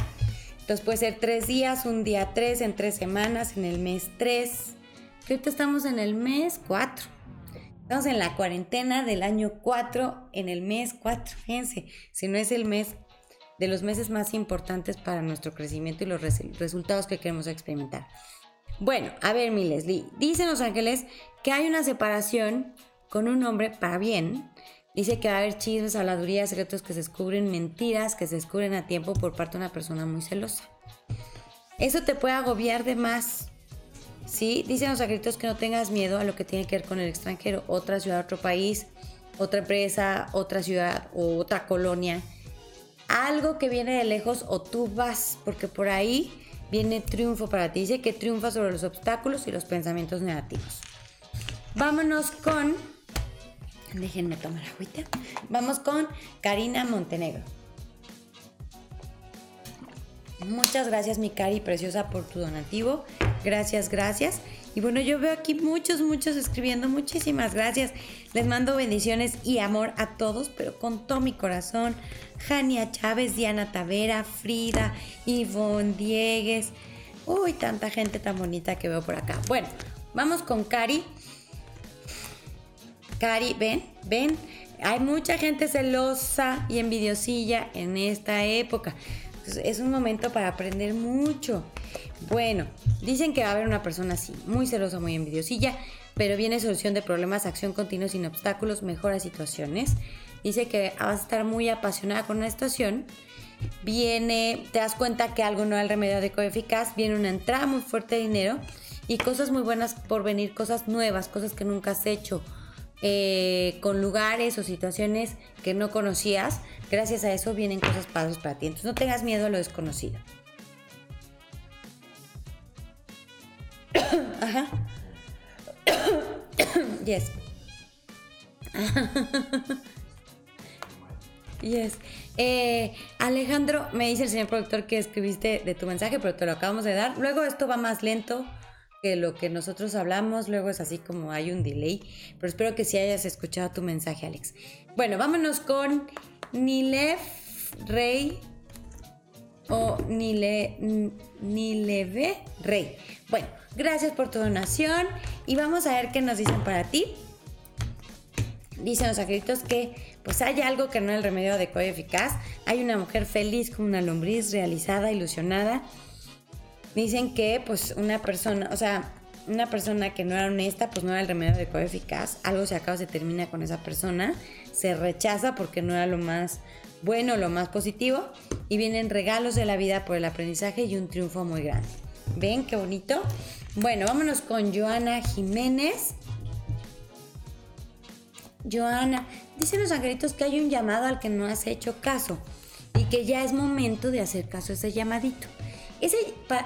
Entonces puede ser tres días, un día tres, en tres semanas, en el mes tres. ahorita estamos en el mes cuatro. Estamos en la cuarentena del año cuatro, en el mes cuatro. Fíjense, si no es el mes de los meses más importantes para nuestro crecimiento y los resultados que queremos experimentar. Bueno, a ver, mi Leslie. Dicen los ángeles que hay una separación con un hombre para bien Dice que va a haber chismes, habladurías, secretos que se descubren, mentiras que se descubren a tiempo por parte de una persona muy celosa. Eso te puede agobiar de más. ¿sí? Dicen los secretos que no tengas miedo a lo que tiene que ver con el extranjero, otra ciudad, otro país, otra empresa, otra ciudad o otra colonia. Algo que viene de lejos o tú vas, porque por ahí viene triunfo para ti. Dice que triunfa sobre los obstáculos y los pensamientos negativos. Vámonos con Déjenme tomar agüita. Vamos con Karina Montenegro. Muchas gracias, mi Cari preciosa, por tu donativo. Gracias, gracias. Y bueno, yo veo aquí muchos, muchos escribiendo. Muchísimas gracias. Les mando bendiciones y amor a todos, pero con todo mi corazón. Jania Chávez, Diana Tavera, Frida, Ivonne Diegues. Uy, tanta gente tan bonita que veo por acá. Bueno, vamos con Cari. Cari, ven, ven, hay mucha gente celosa y envidiosilla en esta época. es un momento para aprender mucho. Bueno, dicen que va a haber una persona así, muy celosa, muy envidiosilla, pero viene solución de problemas, acción continua sin obstáculos, mejora situaciones. dice que vas a estar muy apasionada con una situación. Viene, te das cuenta que algo no es el remedio adecuado eficaz, viene una entrada muy fuerte de dinero y cosas muy buenas por venir, cosas nuevas, cosas que nunca has hecho, eh, con lugares o situaciones que no conocías. Gracias a eso vienen cosas padres para ti. Entonces no tengas miedo a lo desconocido. *coughs* Ajá. *coughs* yes. *coughs* yes. Eh, Alejandro, me dice el señor productor que escribiste de tu mensaje, pero te lo acabamos de dar. Luego esto va más lento que lo que nosotros hablamos, luego es así como hay un delay, pero espero que sí hayas escuchado tu mensaje, Alex. Bueno, vámonos con Nilev Rey o Nile, Nileve Rey. Bueno, gracias por tu donación y vamos a ver qué nos dicen para ti. Dicen los acréditos que pues hay algo que no es el remedio adecuado y eficaz. Hay una mujer feliz como una lombriz, realizada, ilusionada dicen que pues una persona, o sea, una persona que no era honesta, pues no era el remedio adecuado eficaz, algo se acaba, se termina con esa persona, se rechaza porque no era lo más bueno, lo más positivo, y vienen regalos de la vida por el aprendizaje y un triunfo muy grande. ¿Ven qué bonito? Bueno, vámonos con Joana Jiménez. Joana, dicen los angelitos que hay un llamado al que no has hecho caso y que ya es momento de hacer caso a ese llamadito. Ese,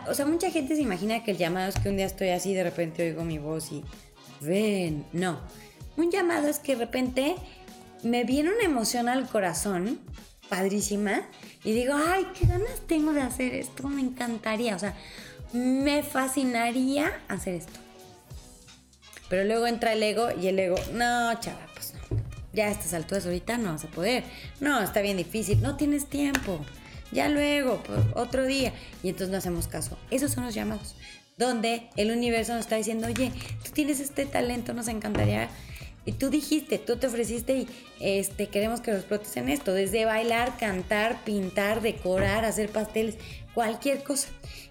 o sea, mucha gente se imagina que el llamado es que un día estoy así, de repente oigo mi voz y ven. No. Un llamado es que de repente me viene una emoción al corazón, padrísima, y digo, ay, qué ganas tengo de hacer esto, me encantaría, o sea, me fascinaría hacer esto. Pero luego entra el ego y el ego, no, chava, pues no. Ya a estas alturas ahorita no vas a poder. No, está bien difícil, no tienes tiempo ya luego, pues, otro día. Y entonces no hacemos caso. Esos son los llamados, donde el universo nos está diciendo, oye, tú tienes este talento, nos encantaría. Y tú dijiste, tú te ofreciste y este, queremos que lo explotes en esto, desde bailar, cantar, pintar, decorar, hacer pasteles, cualquier cosa.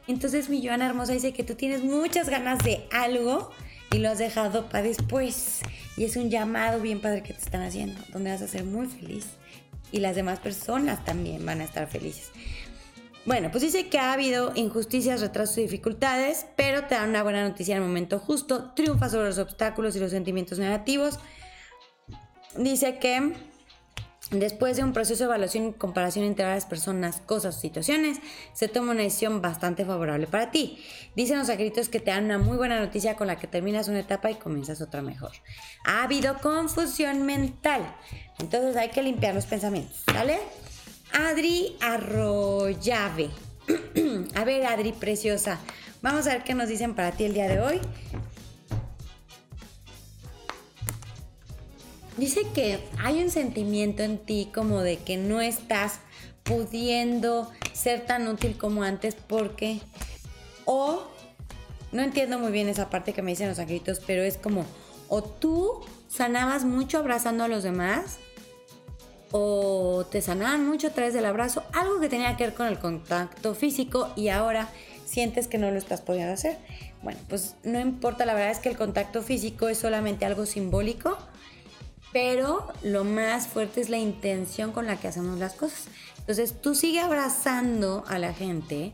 Entonces mi Joana Hermosa dice que tú tienes muchas ganas de algo y lo has dejado para después. Y es un llamado bien padre que te están haciendo, donde vas a ser muy feliz y las demás personas también van a estar felices. Bueno, pues dice que ha habido injusticias, retrasos y dificultades, pero te da una buena noticia en el momento justo, triunfa sobre los obstáculos y los sentimientos negativos. Dice que Después de un proceso de evaluación y comparación entre varias personas, cosas o situaciones, se toma una decisión bastante favorable para ti. Dicen los escritos que te dan una muy buena noticia con la que terminas una etapa y comienzas otra mejor. Ha habido confusión mental, entonces hay que limpiar los pensamientos, ¿vale? Adri Arroyave. *clears throat* a ver, Adri, preciosa. Vamos a ver qué nos dicen para ti el día de hoy. Dice que hay un sentimiento en ti como de que no estás pudiendo ser tan útil como antes porque o no entiendo muy bien esa parte que me dicen los angelitos, pero es como o tú sanabas mucho abrazando a los demás o te sanaban mucho a través del abrazo, algo que tenía que ver con el contacto físico y ahora sientes que no lo estás pudiendo hacer. Bueno, pues no importa, la verdad es que el contacto físico es solamente algo simbólico pero lo más fuerte es la intención con la que hacemos las cosas. Entonces tú sigue abrazando a la gente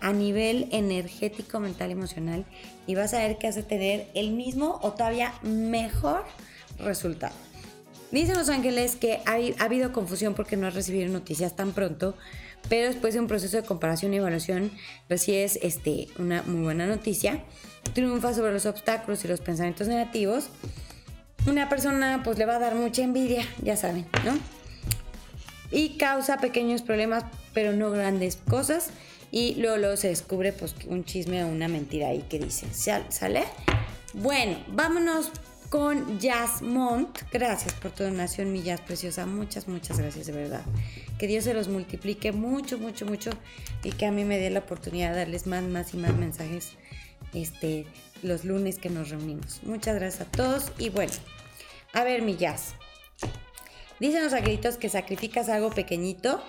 a nivel energético, mental, emocional y vas a ver que hace tener el mismo o todavía mejor resultado. Dicen los ángeles que ha, ha habido confusión porque no has recibido noticias tan pronto, pero después de un proceso de comparación y evaluación recibes este, una muy buena noticia. Triunfa sobre los obstáculos y los pensamientos negativos una persona pues le va a dar mucha envidia, ya saben, ¿no? Y causa pequeños problemas, pero no grandes cosas. Y luego, se descubre pues un chisme o una mentira ahí que dice, ¿sale? Bueno, vámonos con Jazz. Gracias por tu donación, mi Jazz preciosa. Muchas, muchas gracias, de verdad. Que Dios se los multiplique mucho, mucho, mucho. Y que a mí me dé la oportunidad de darles más, más y más mensajes este, los lunes que nos reunimos. Muchas gracias a todos y bueno, a ver mi jazz. Dicen los agritos que sacrificas algo pequeñito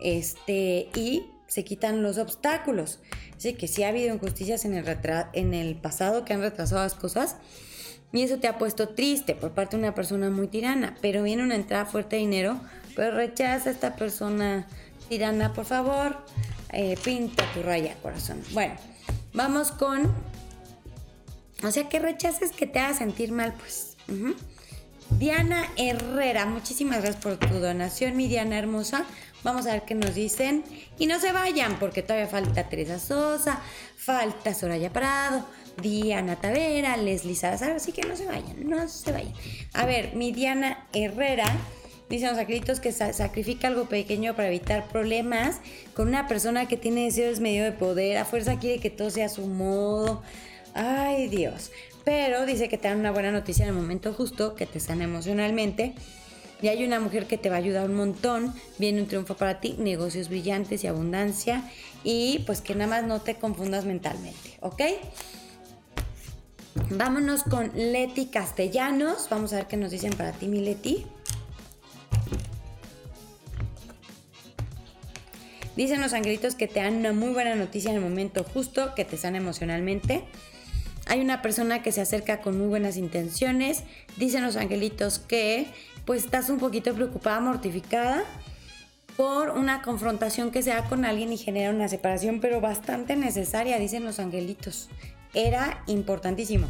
este, y se quitan los obstáculos. Así que si ha habido injusticias en el, en el pasado que han retrasado las cosas, Y eso te ha puesto triste por parte de una persona muy tirana, pero viene una entrada fuerte de dinero, pero rechaza a esta persona tirana, por favor, eh, pinta tu raya, corazón. Bueno, vamos con, o sea, que rechaces que te haga sentir mal, pues. Diana Herrera, muchísimas gracias por tu donación, mi Diana hermosa. Vamos a ver qué nos dicen. Y no se vayan, porque todavía falta Teresa Sosa, falta Soraya Parado, Diana Tavera, Leslie Salazar, así que no se vayan, no se vayan. A ver, mi Diana Herrera dice los acréditos que sacrifica algo pequeño para evitar problemas con una persona que tiene deseos medio de poder, a fuerza quiere que todo sea a su modo. Ay Dios. Pero dice que te dan una buena noticia en el momento justo, que te sana emocionalmente. Y hay una mujer que te va a ayudar un montón. Viene un triunfo para ti, negocios brillantes y abundancia. Y pues que nada más no te confundas mentalmente, ¿ok? Vámonos con Leti Castellanos. Vamos a ver qué nos dicen para ti, mi Leti. Dicen los angelitos que te dan una muy buena noticia en el momento justo, que te sana emocionalmente. Hay una persona que se acerca con muy buenas intenciones. Dicen los angelitos que pues estás un poquito preocupada, mortificada por una confrontación que se da con alguien y genera una separación, pero bastante necesaria, dicen los angelitos. Era importantísimo.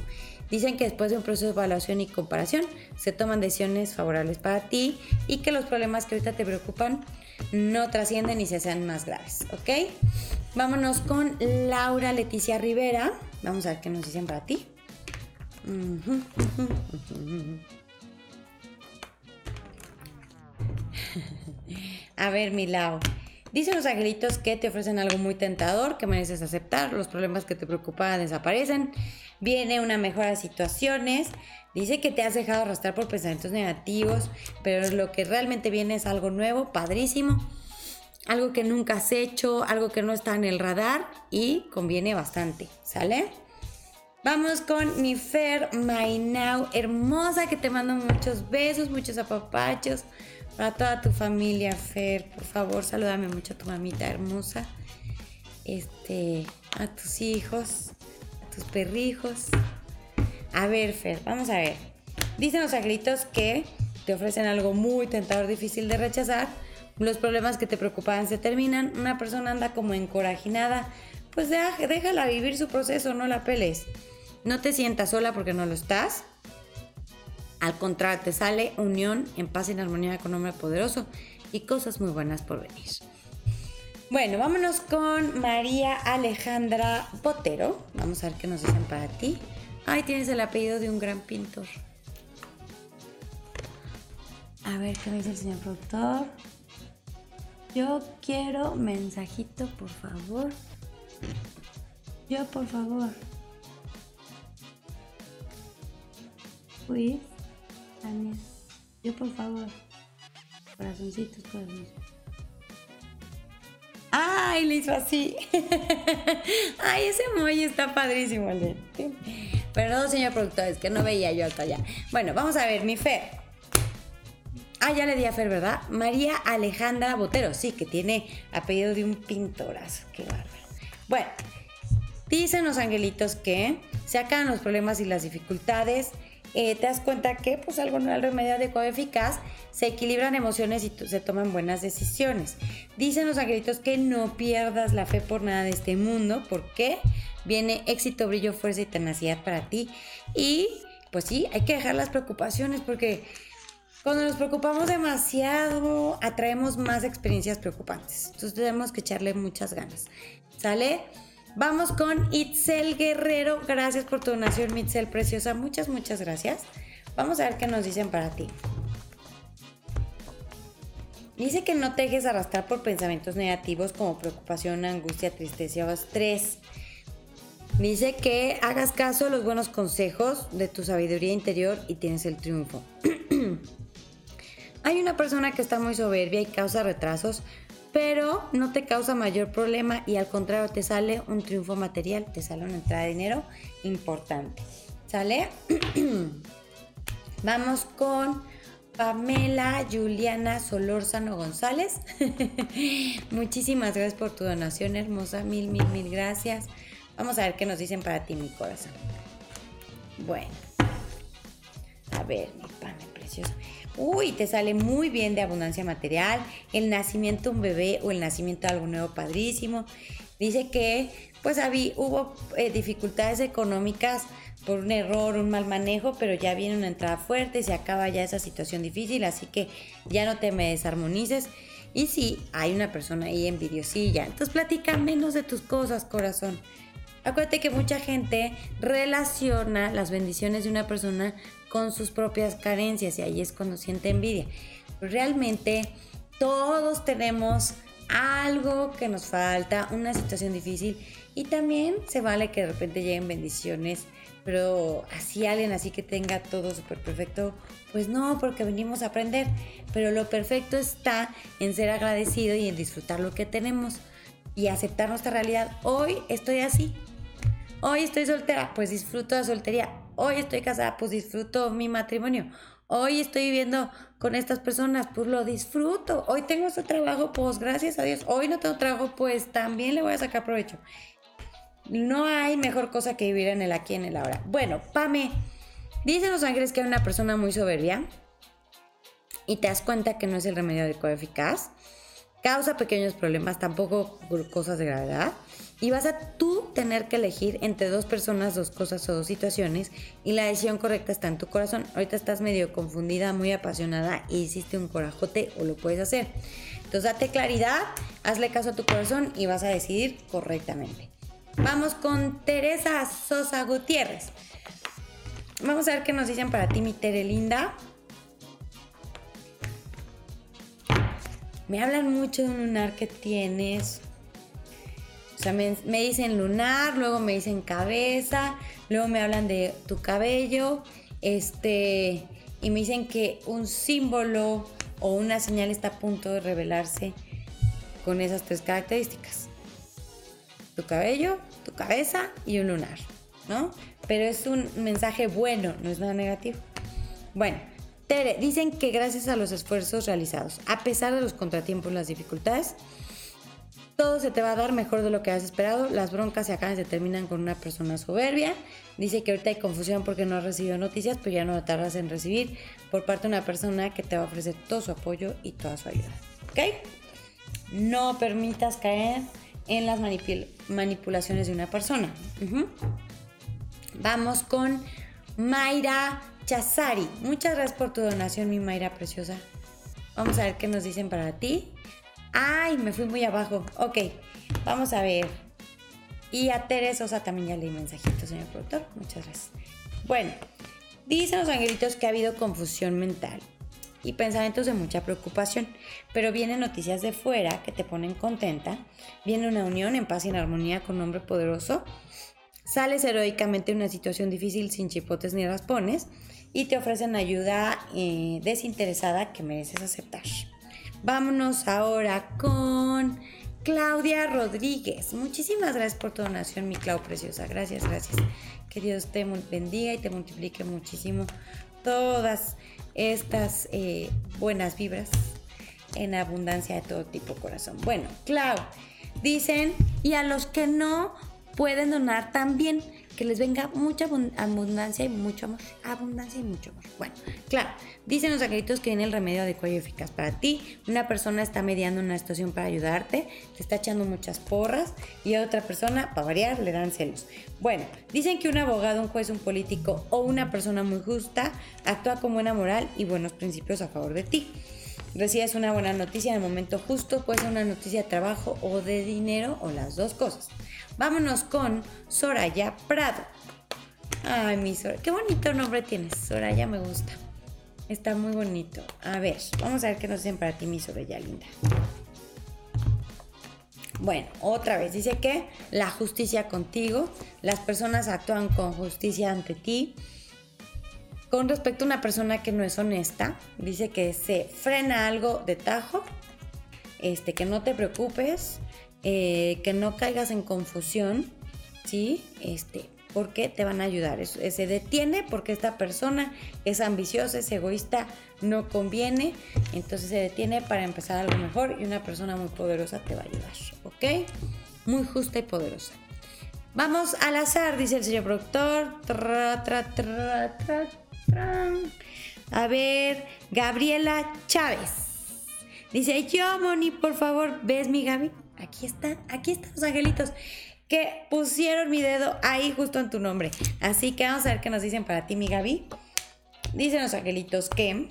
Dicen que después de un proceso de evaluación y comparación se toman decisiones favorables para ti y que los problemas que ahorita te preocupan no trascienden y se hacen más graves, ¿ok? Vámonos con Laura Leticia Rivera. Vamos a ver qué nos dicen para ti. *laughs* A ver, mi Lau. Dicen los angelitos que te ofrecen algo muy tentador, que mereces aceptar, los problemas que te preocupaban desaparecen, viene una mejora de situaciones, dice que te has dejado arrastrar por pensamientos negativos, pero lo que realmente viene es algo nuevo, padrísimo, algo que nunca has hecho, algo que no está en el radar y conviene bastante, ¿sale? Vamos con mi Fer My Now, hermosa, que te mando muchos besos, muchos apapachos. Para toda tu familia, Fer, por favor, salúdame mucho a tu mamita hermosa. Este, a tus hijos, a tus perrijos. A ver, Fer, vamos a ver. Dicen los agritos que te ofrecen algo muy tentador, difícil de rechazar. Los problemas que te preocupaban se terminan. Una persona anda como encorajinada. Pues déjala vivir su proceso, no la peles. No te sientas sola porque no lo estás. Al contrario, te sale unión en paz y en armonía con hombre poderoso y cosas muy buenas por venir. Bueno, vámonos con María Alejandra Botero. Vamos a ver qué nos dicen para ti. Ay, tienes el apellido de un gran pintor. A ver qué me dice el señor productor. Yo quiero mensajito, por favor. Yo, por favor. Please. Yo, por favor. Corazoncitos, corazoncitos. ¡Ay, le hizo así! *laughs* ¡Ay, ese emoji está padrísimo! Perdón, señor productor, es que no veía yo hasta allá. Bueno, vamos a ver, mi Fer. Ah, ya le di a Fer, ¿verdad? María Alejandra Botero, sí, que tiene apellido de un pintorazo. Qué bárbaro. Bueno, dicen los angelitos que se acaban los problemas y las dificultades eh, te das cuenta que pues algo no el remedio adecuado eficaz, se equilibran emociones y se toman buenas decisiones. Dicen los angelitos que no pierdas la fe por nada de este mundo, porque viene éxito, brillo, fuerza y tenacidad para ti. Y pues sí, hay que dejar las preocupaciones porque cuando nos preocupamos demasiado atraemos más experiencias preocupantes. Entonces tenemos que echarle muchas ganas. ¿Sale? Vamos con Itzel Guerrero. Gracias por tu donación, Itzel preciosa. Muchas, muchas gracias. Vamos a ver qué nos dicen para ti. Dice que no te dejes arrastrar por pensamientos negativos como preocupación, angustia, tristeza o estrés. Dice que hagas caso a los buenos consejos de tu sabiduría interior y tienes el triunfo. *clears throat* Hay una persona que está muy soberbia y causa retrasos pero no te causa mayor problema y al contrario te sale un triunfo material, te sale una entrada de dinero importante. ¿Sale? *clears throat* Vamos con Pamela Juliana Solórzano González. *laughs* Muchísimas gracias por tu donación hermosa. Mil, mil, mil gracias. Vamos a ver qué nos dicen para ti, mi corazón. Bueno. A ver, mi pan precioso. Uy, te sale muy bien de abundancia material, el nacimiento de un bebé o el nacimiento de algo nuevo padrísimo. Dice que pues había, hubo eh, dificultades económicas por un error, un mal manejo, pero ya viene una entrada fuerte, y se acaba ya esa situación difícil, así que ya no te me desarmonices. Y si hay una persona ahí envidiosilla, entonces platica menos de tus cosas, corazón. Acuérdate que mucha gente relaciona las bendiciones de una persona con sus propias carencias y ahí es cuando siente envidia. Realmente todos tenemos algo que nos falta, una situación difícil y también se vale que de repente lleguen bendiciones, pero así alguien así que tenga todo súper perfecto, pues no, porque venimos a aprender. Pero lo perfecto está en ser agradecido y en disfrutar lo que tenemos y aceptar nuestra realidad. Hoy estoy así, Hoy estoy soltera, pues disfruto la soltería. Hoy estoy casada, pues disfruto mi matrimonio. Hoy estoy viviendo con estas personas, pues lo disfruto. Hoy tengo este trabajo, pues gracias a Dios. Hoy no tengo trabajo, pues también le voy a sacar provecho. No hay mejor cosa que vivir en el aquí, en el ahora. Bueno, Pame, dicen los ángeles que hay una persona muy soberbia y te das cuenta que no es el remedio adecuado eficaz. Causa pequeños problemas, tampoco cosas de gravedad y vas a tú tener que elegir entre dos personas, dos cosas o dos situaciones y la decisión correcta está en tu corazón. Ahorita estás medio confundida, muy apasionada y hiciste un corajote o lo puedes hacer. Entonces date claridad, hazle caso a tu corazón y vas a decidir correctamente. Vamos con Teresa Sosa Gutiérrez. Vamos a ver qué nos dicen para ti, mi Tere linda. Me hablan mucho de un lunar que tienes o sea, me, dicen lunar, luego me dicen cabeza, luego me hablan de tu cabello, este, y me dicen que un símbolo o una señal está a punto de revelarse con esas tres características. Tu cabello, tu cabeza y un lunar, ¿no? Pero es un mensaje bueno, no es nada negativo. Bueno, Tere, dicen que gracias a los esfuerzos realizados, a pesar de los contratiempos y las dificultades, todo se te va a dar mejor de lo que has esperado. Las broncas se acaban y se terminan con una persona soberbia. Dice que ahorita hay confusión porque no has recibido noticias, pero ya no tardas en recibir por parte de una persona que te va a ofrecer todo su apoyo y toda su ayuda. ¿Ok? No permitas caer en las manipulaciones de una persona. Vamos con Mayra Chazari. Muchas gracias por tu donación, mi Mayra preciosa. Vamos a ver qué nos dicen para ti. Ay, me fui muy abajo. Ok, vamos a ver. Y a Teresa Sosa también ya leí mensajitos, señor productor. Muchas gracias. Bueno, dicen los angelitos que ha habido confusión mental y pensamientos de mucha preocupación, pero vienen noticias de fuera que te ponen contenta, viene una unión en paz y en armonía con un hombre poderoso, sales heroicamente de una situación difícil sin chipotes ni raspones y te ofrecen ayuda eh, desinteresada que mereces aceptar. Vámonos ahora con Claudia Rodríguez. Muchísimas gracias por tu donación, mi Clau preciosa. Gracias, gracias. Que Dios te bendiga y te multiplique muchísimo todas estas eh, buenas vibras en abundancia de todo tipo, corazón. Bueno, Clau, dicen, y a los que no pueden donar también que les venga mucha abundancia y mucho amor. Abundancia y mucho amor. Bueno, claro, dicen los angelitos que viene el remedio adecuado y eficaz para ti. Una persona está mediando una situación para ayudarte, te está echando muchas porras y a otra persona, para variar, le dan celos. Bueno, dicen que un abogado, un juez, un político o una persona muy justa actúa con buena moral y buenos principios a favor de ti recibes una buena noticia en el momento justo, puede ser una noticia de trabajo o de dinero o las dos cosas. Vámonos con Soraya Prado. Ay, mi Soraya, qué bonito nombre tienes, Soraya me gusta. Está muy bonito. A ver, vamos a ver qué nos dicen para ti, mi Soraya linda. Bueno, otra vez dice que la justicia contigo, las personas actúan con justicia ante ti, con respecto a una persona que no es honesta, dice que se frena algo de tajo, este, que no te preocupes, eh, que no caigas en confusión, ¿sí? Este, porque te van a ayudar. se detiene porque esta persona es ambiciosa, es egoísta, no conviene, entonces se detiene para empezar algo mejor y una persona muy poderosa te va a ayudar, ¿ok? Muy justa y poderosa. Vamos al azar, dice el señor productor. A ver, Gabriela Chávez. Dice, yo, Moni, por favor, ¿ves mi Gaby? Aquí está, aquí están los angelitos que pusieron mi dedo ahí justo en tu nombre. Así que vamos a ver qué nos dicen para ti, mi Gaby. Dicen los angelitos que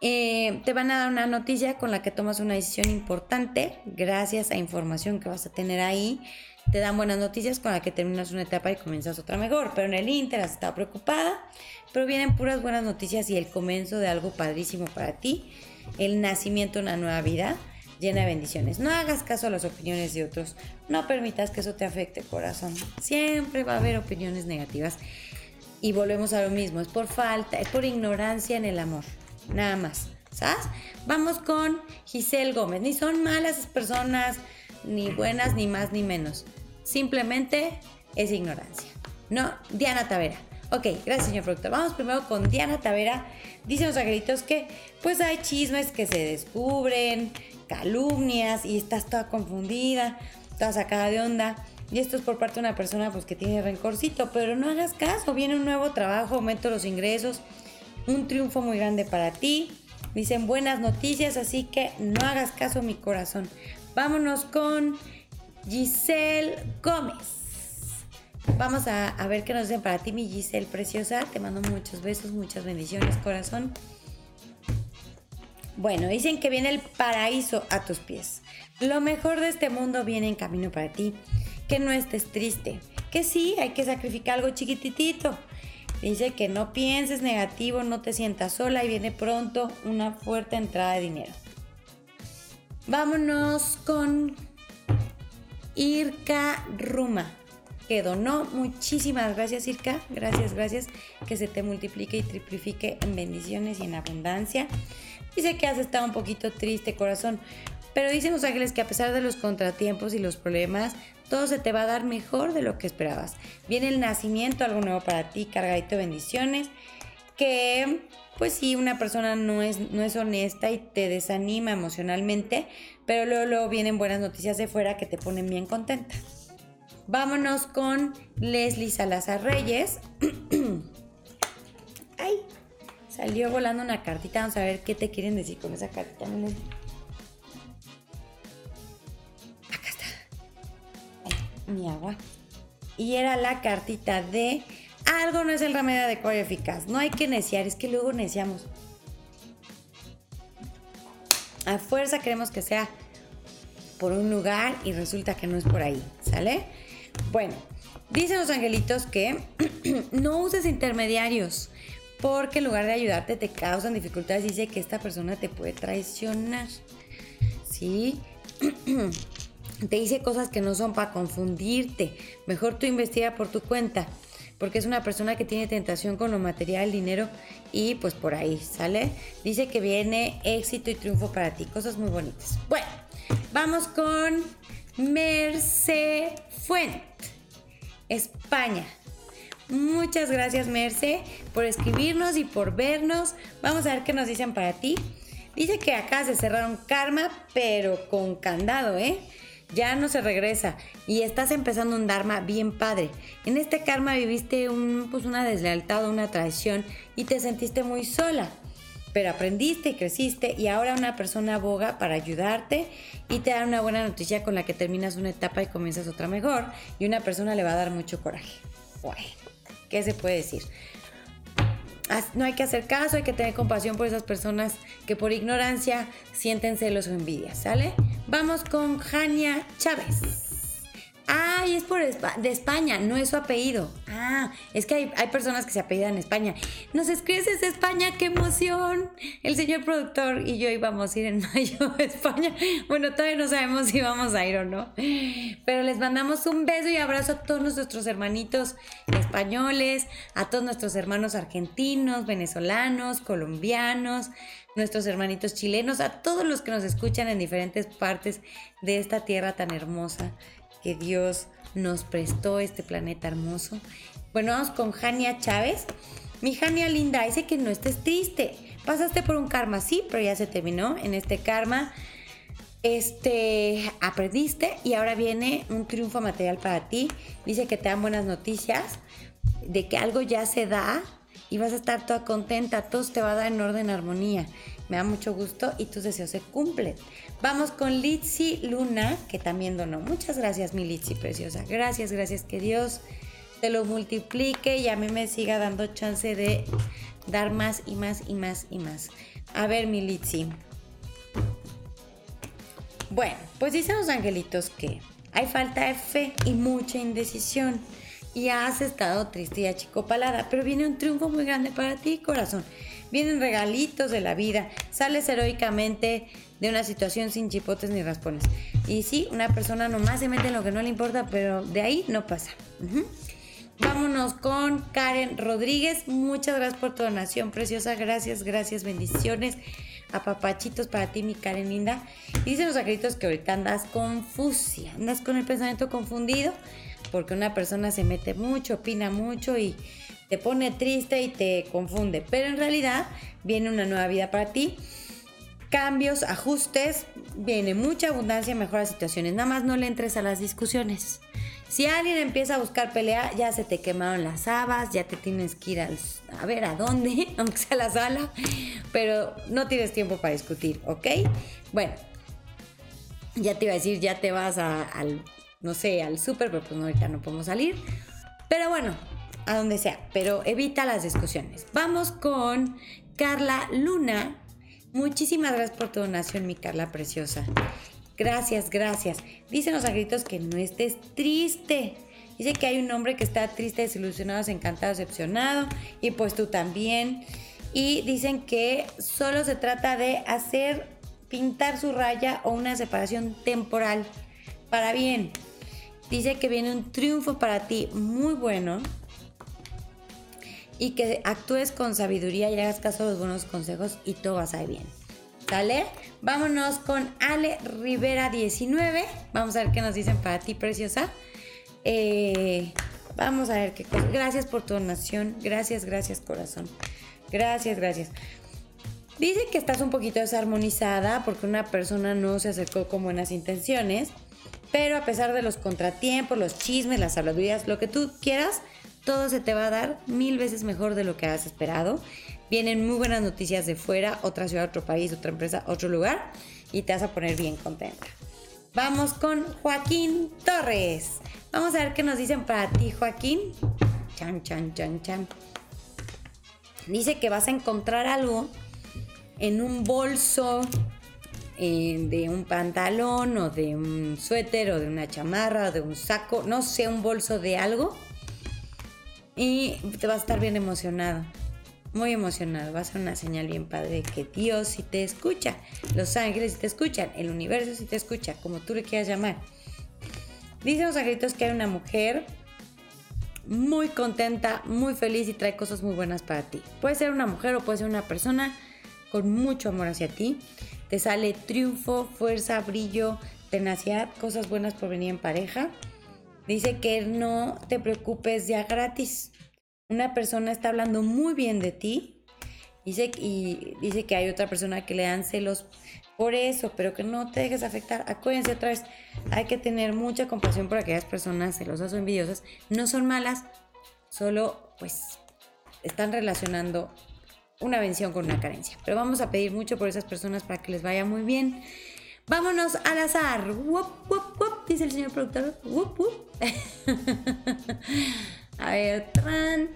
eh, te van a dar una noticia con la que tomas una decisión importante gracias a información que vas a tener ahí. Te dan buenas noticias con la que terminas una etapa y comienzas otra mejor. Pero en el Inter has estado preocupada, pero vienen puras buenas noticias y el comienzo de algo padrísimo para ti. El nacimiento de una nueva vida llena de bendiciones. No hagas caso a las opiniones de otros. No permitas que eso te afecte, corazón. Siempre va a haber opiniones negativas. Y volvemos a lo mismo. Es por falta, es por ignorancia en el amor nada más, ¿sabes? Vamos con Giselle Gómez. Ni son malas personas, ni buenas, ni más, ni menos. Simplemente es ignorancia. No, Diana Tavera. Ok, gracias, señor productor. Vamos primero con Diana Tavera. Dicen los agritos que pues hay chismes que se descubren, calumnias y estás toda confundida, toda sacada de onda. Y esto es por parte de una persona pues que tiene rencorcito, pero no hagas caso, viene un nuevo trabajo, aumento los ingresos, un triunfo muy grande para ti. Dicen buenas noticias, así que no hagas caso mi corazón. Vámonos con Giselle Gómez. Vamos a, a, ver qué nos dicen para ti, mi Giselle preciosa. Te mando muchos besos, muchas bendiciones, corazón. Bueno, dicen que viene el paraíso a tus pies. Lo mejor de este mundo viene en camino para ti. Que no estés triste. Que sí, hay que sacrificar algo chiquititito Dice que no pienses negativo, no te sientas sola y viene pronto una fuerte entrada de dinero. Vámonos con Irka Ruma, que donó. Muchísimas gracias, Irka. Gracias, gracias. Que se te multiplique y triplifique en bendiciones y en abundancia. Dice que has estado un poquito triste, corazón. Pero dicen los ángeles que a pesar de los contratiempos y los problemas, todo se te va a dar mejor de lo que esperabas. Viene el nacimiento, algo nuevo para ti, cargadito de bendiciones, que pues sí, una persona no es, no es honesta y te desanima emocionalmente, pero luego vienen buenas noticias de fuera que te ponen bien contenta. Vámonos con Leslie Salazar Reyes. *clears throat* Ay, salió volando una cartita. Vamos a ver qué te quieren decir con esa cartita, mi agua. Y era la cartita de algo no es el remedio adecuado y eficaz. No hay que neciar, es que luego neciamos. A fuerza queremos que sea por un lugar y resulta que no es por ahí, ¿sale? Bueno, dicen los angelitos que *clears throat* no uses intermediarios porque en lugar de ayudarte te causan dificultades. Dice que esta persona te puede traicionar. ¿Sí? *clears throat* te dice cosas que no son para confundirte. Mejor tú investiga por tu cuenta, porque es una persona que tiene tentación con lo material, dinero y pues por ahí, ¿sale? Dice que viene éxito y triunfo para ti, cosas muy bonitas. Bueno, vamos con Merce Fuente, España. Muchas gracias Merce por escribirnos y por vernos. Vamos a ver qué nos dicen para ti. Dice que acá se cerraron karma, pero con candado, ¿eh? ya no se regresa y estás empezando un Dharma bien padre. En este karma viviste un, pues una deslealtad, una traición y te sentiste muy sola. Pero aprendiste y creciste y ahora una persona aboga para ayudarte y te da una buena noticia con la que terminas una etapa y comienzas otra mejor y una persona le va a dar mucho coraje. Bueno, ¿qué se puede decir? no hay que hacer caso, hay que tener compasión por esas personas que por ignorancia sienten celos o envidia, ¿sale? Vamos con Jania Chávez. Ay, es por de España, no es su apellido. Ah, es que hay, hay, personas que se apellidan en España. Nos escribes desde España, qué emoción. El señor productor y yo íbamos a ir en *laughs* mayo a España. Bueno, todavía no sabemos si vamos a ir o no. Pero les mandamos un beso y abrazo a todos nuestros hermanitos españoles, a todos nuestros hermanos argentinos, venezolanos, colombianos, nuestros hermanitos chilenos, a todos los que nos escuchan en diferentes partes de esta tierra tan hermosa Dios nos prestó este planeta hermoso. Bueno, vamos con Jania Chávez. Mi Jania linda, dice que no estés triste. Pasaste por un karma, sí, pero ya se terminó. En este karma, este, aprendiste y ahora viene un triunfo material para ti. Dice que te dan buenas noticias, de que algo ya se da y vas a estar toda contenta, todo te va a dar en orden, armonía. Me da mucho gusto y tus deseos se cumplen. Vamos con Litsi Luna, que también donó. Muchas gracias, mi Litsi preciosa. Gracias, gracias. Que Dios te lo multiplique y a mí me siga dando chance de dar más y más y más y más. A ver, mi Litsi. Bueno, pues dicen los angelitos que hay falta de fe y mucha indecisión. Y has estado triste y achicopalada, pero viene un triunfo muy grande para ti, corazón. Vienen regalitos de la vida. Sales heroicamente de una situación sin chipotes ni raspones. Y sí, una persona nomás se mete en lo que no le importa, pero de ahí no pasa. Vámonos con Karen Rodríguez. Muchas gracias por tu donación preciosa. Gracias, gracias, bendiciones. A papachitos para ti, mi Karen linda. Dicen los acréditos que ahorita andas confusia, andas con el pensamiento confundido, porque una persona se mete mucho, opina mucho y te pone triste y te confunde. Pero en realidad viene una nueva vida para ti. Cambios, ajustes, viene mucha abundancia, mejoras situaciones. Nada más no le entres a las discusiones. Si alguien empieza a buscar pelea, ya se te quemaron las habas, ya te tienes que ir a ver a dónde, *laughs* aunque sea a la sala, pero no tienes tiempo para discutir, ¿ok? Bueno, ya te iba a decir, ya te vas al, no sé, al súper, pero pues ahorita no podemos salir. Pero bueno, a donde sea, pero evita las discusiones. Vamos con Carla Luna. Muchísimas gracias por tu donación, mi Carla preciosa. Gracias, gracias. Dicen los angelitos que no estés triste. Dice que hay un hombre que está triste, desilusionado, encantado, decepcionado. Y pues tú también. Y dicen que solo se trata de hacer, pintar su raya o una separación temporal. Para bien. Dice que viene un triunfo para ti muy bueno. Y que actúes con sabiduría y hagas caso a los buenos consejos y todo va a salir bien. ¿Sale? Vámonos con Ale Rivera 19. Vamos a ver qué nos dicen para ti, preciosa. Eh, vamos a ver qué cosa. Gracias por tu donación. Gracias, gracias, corazón. Gracias, gracias. Dice que estás un poquito desarmonizada porque una persona no se acercó con buenas intenciones. Pero a pesar de los contratiempos, los chismes, las habladurías, lo que tú quieras, todo se te va a dar mil veces mejor de lo que has esperado. Vienen muy buenas noticias de fuera, otra ciudad, otro país, otra empresa, otro lugar y te vas a poner bien contenta. Vamos con Joaquín Torres. Vamos a ver qué nos dicen para ti, Joaquín. Chan, chan, chan, chan. Dice que vas a encontrar algo en un bolso eh, de un pantalón o de un suéter o de una chamarra o de un saco, no sé, un bolso de algo. Y te vas a estar bien emocionado muy emocionado. Va a ser una señal bien padre que Dios sí te escucha, los ángeles sí te escuchan, el universo sí te escucha, como tú le quieras llamar. Dicen los angelitos que hay una mujer muy contenta, muy feliz y trae cosas muy buenas para ti. Puede ser una mujer o puede ser una persona con mucho amor hacia ti. Te sale triunfo, fuerza, brillo, tenacidad, cosas buenas por venir en pareja. Dice que no te preocupes ya gratis una persona está hablando muy bien de ti dice, y dice que hay otra persona que le dan celos por eso, pero que no te dejes afectar. Acuérdense otra vez, hay que tener mucha compasión por aquellas personas celosas o envidiosas. No son malas, solo pues están relacionando una bendición con una carencia. Pero vamos a pedir mucho por esas personas para que les vaya muy bien. Vámonos al azar. Wup, wup, wup, dice el señor productor. Wup, wup. *laughs* A ver, tran.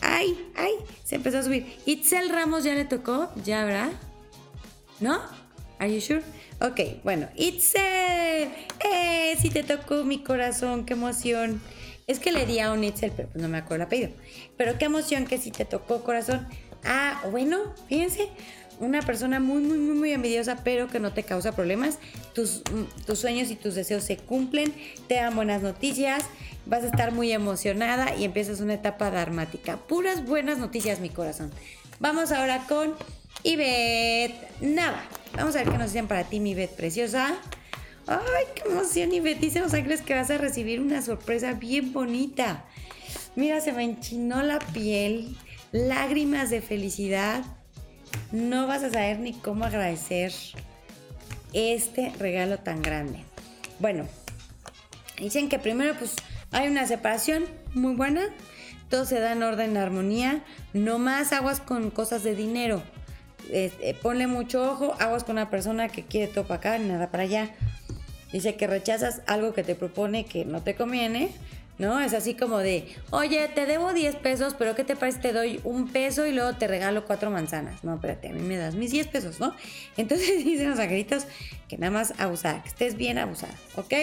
Ay, ay, se empezó a subir. Itzel Ramos ya le tocó, ya habrá. ¿No? ¿Are you sure? Ok, bueno, Itzel. ¡Eh! Sí te tocó mi corazón, qué emoción. Es que le di a un Itzel, pero pues no me acuerdo el apellido. Pero qué emoción que sí te tocó corazón. Ah, bueno, fíjense, una persona muy, muy, muy, muy envidiosa, pero que no te causa problemas. Tus, mm, tus sueños y tus deseos se cumplen, te dan buenas noticias vas a estar muy emocionada y empiezas una etapa dramática. Puras buenas noticias, mi corazón. Vamos ahora con Ivette Nava. Vamos a ver qué nos dicen para ti, mi Ivette preciosa. Ay, qué emoción, Ivette. Dice Los Ángeles que vas a recibir una sorpresa bien bonita. Mira, se me enchinó la piel, lágrimas de felicidad. No vas a saber ni cómo agradecer este regalo tan grande. Bueno, dicen que primero pues hay una separación muy buena, todo se da en orden, en armonía. No más aguas con cosas de dinero. Eh, ponle mucho ojo, aguas con una persona que quiere todo para acá, nada para allá. Dice que rechazas algo que te propone que no te conviene, ¿no? Es así como de, oye, te debo 10 pesos, pero ¿qué te parece? Te doy un peso y luego te regalo cuatro manzanas. No, espérate, a mí me das mis 10 pesos, ¿no? Entonces *laughs* dicen los angelitos que nada más abusada, que estés bien abusada, ¿ok?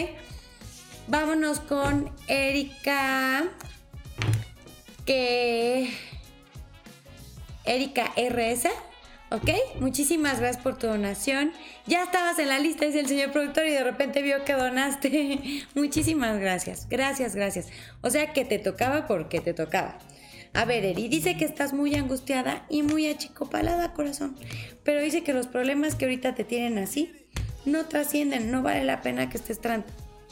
Vámonos con Erika, que... Erika RS. ¿Ok? Muchísimas gracias por tu donación. Ya estabas en la lista, dice el señor productor, y de repente vio que donaste. *laughs* Muchísimas gracias. Gracias, gracias. O sea que te tocaba porque te tocaba. A ver, Eri, dice que estás muy angustiada y muy achicopalada, corazón. Pero dice que los problemas que ahorita te tienen así no trascienden. No vale la pena que estés tan,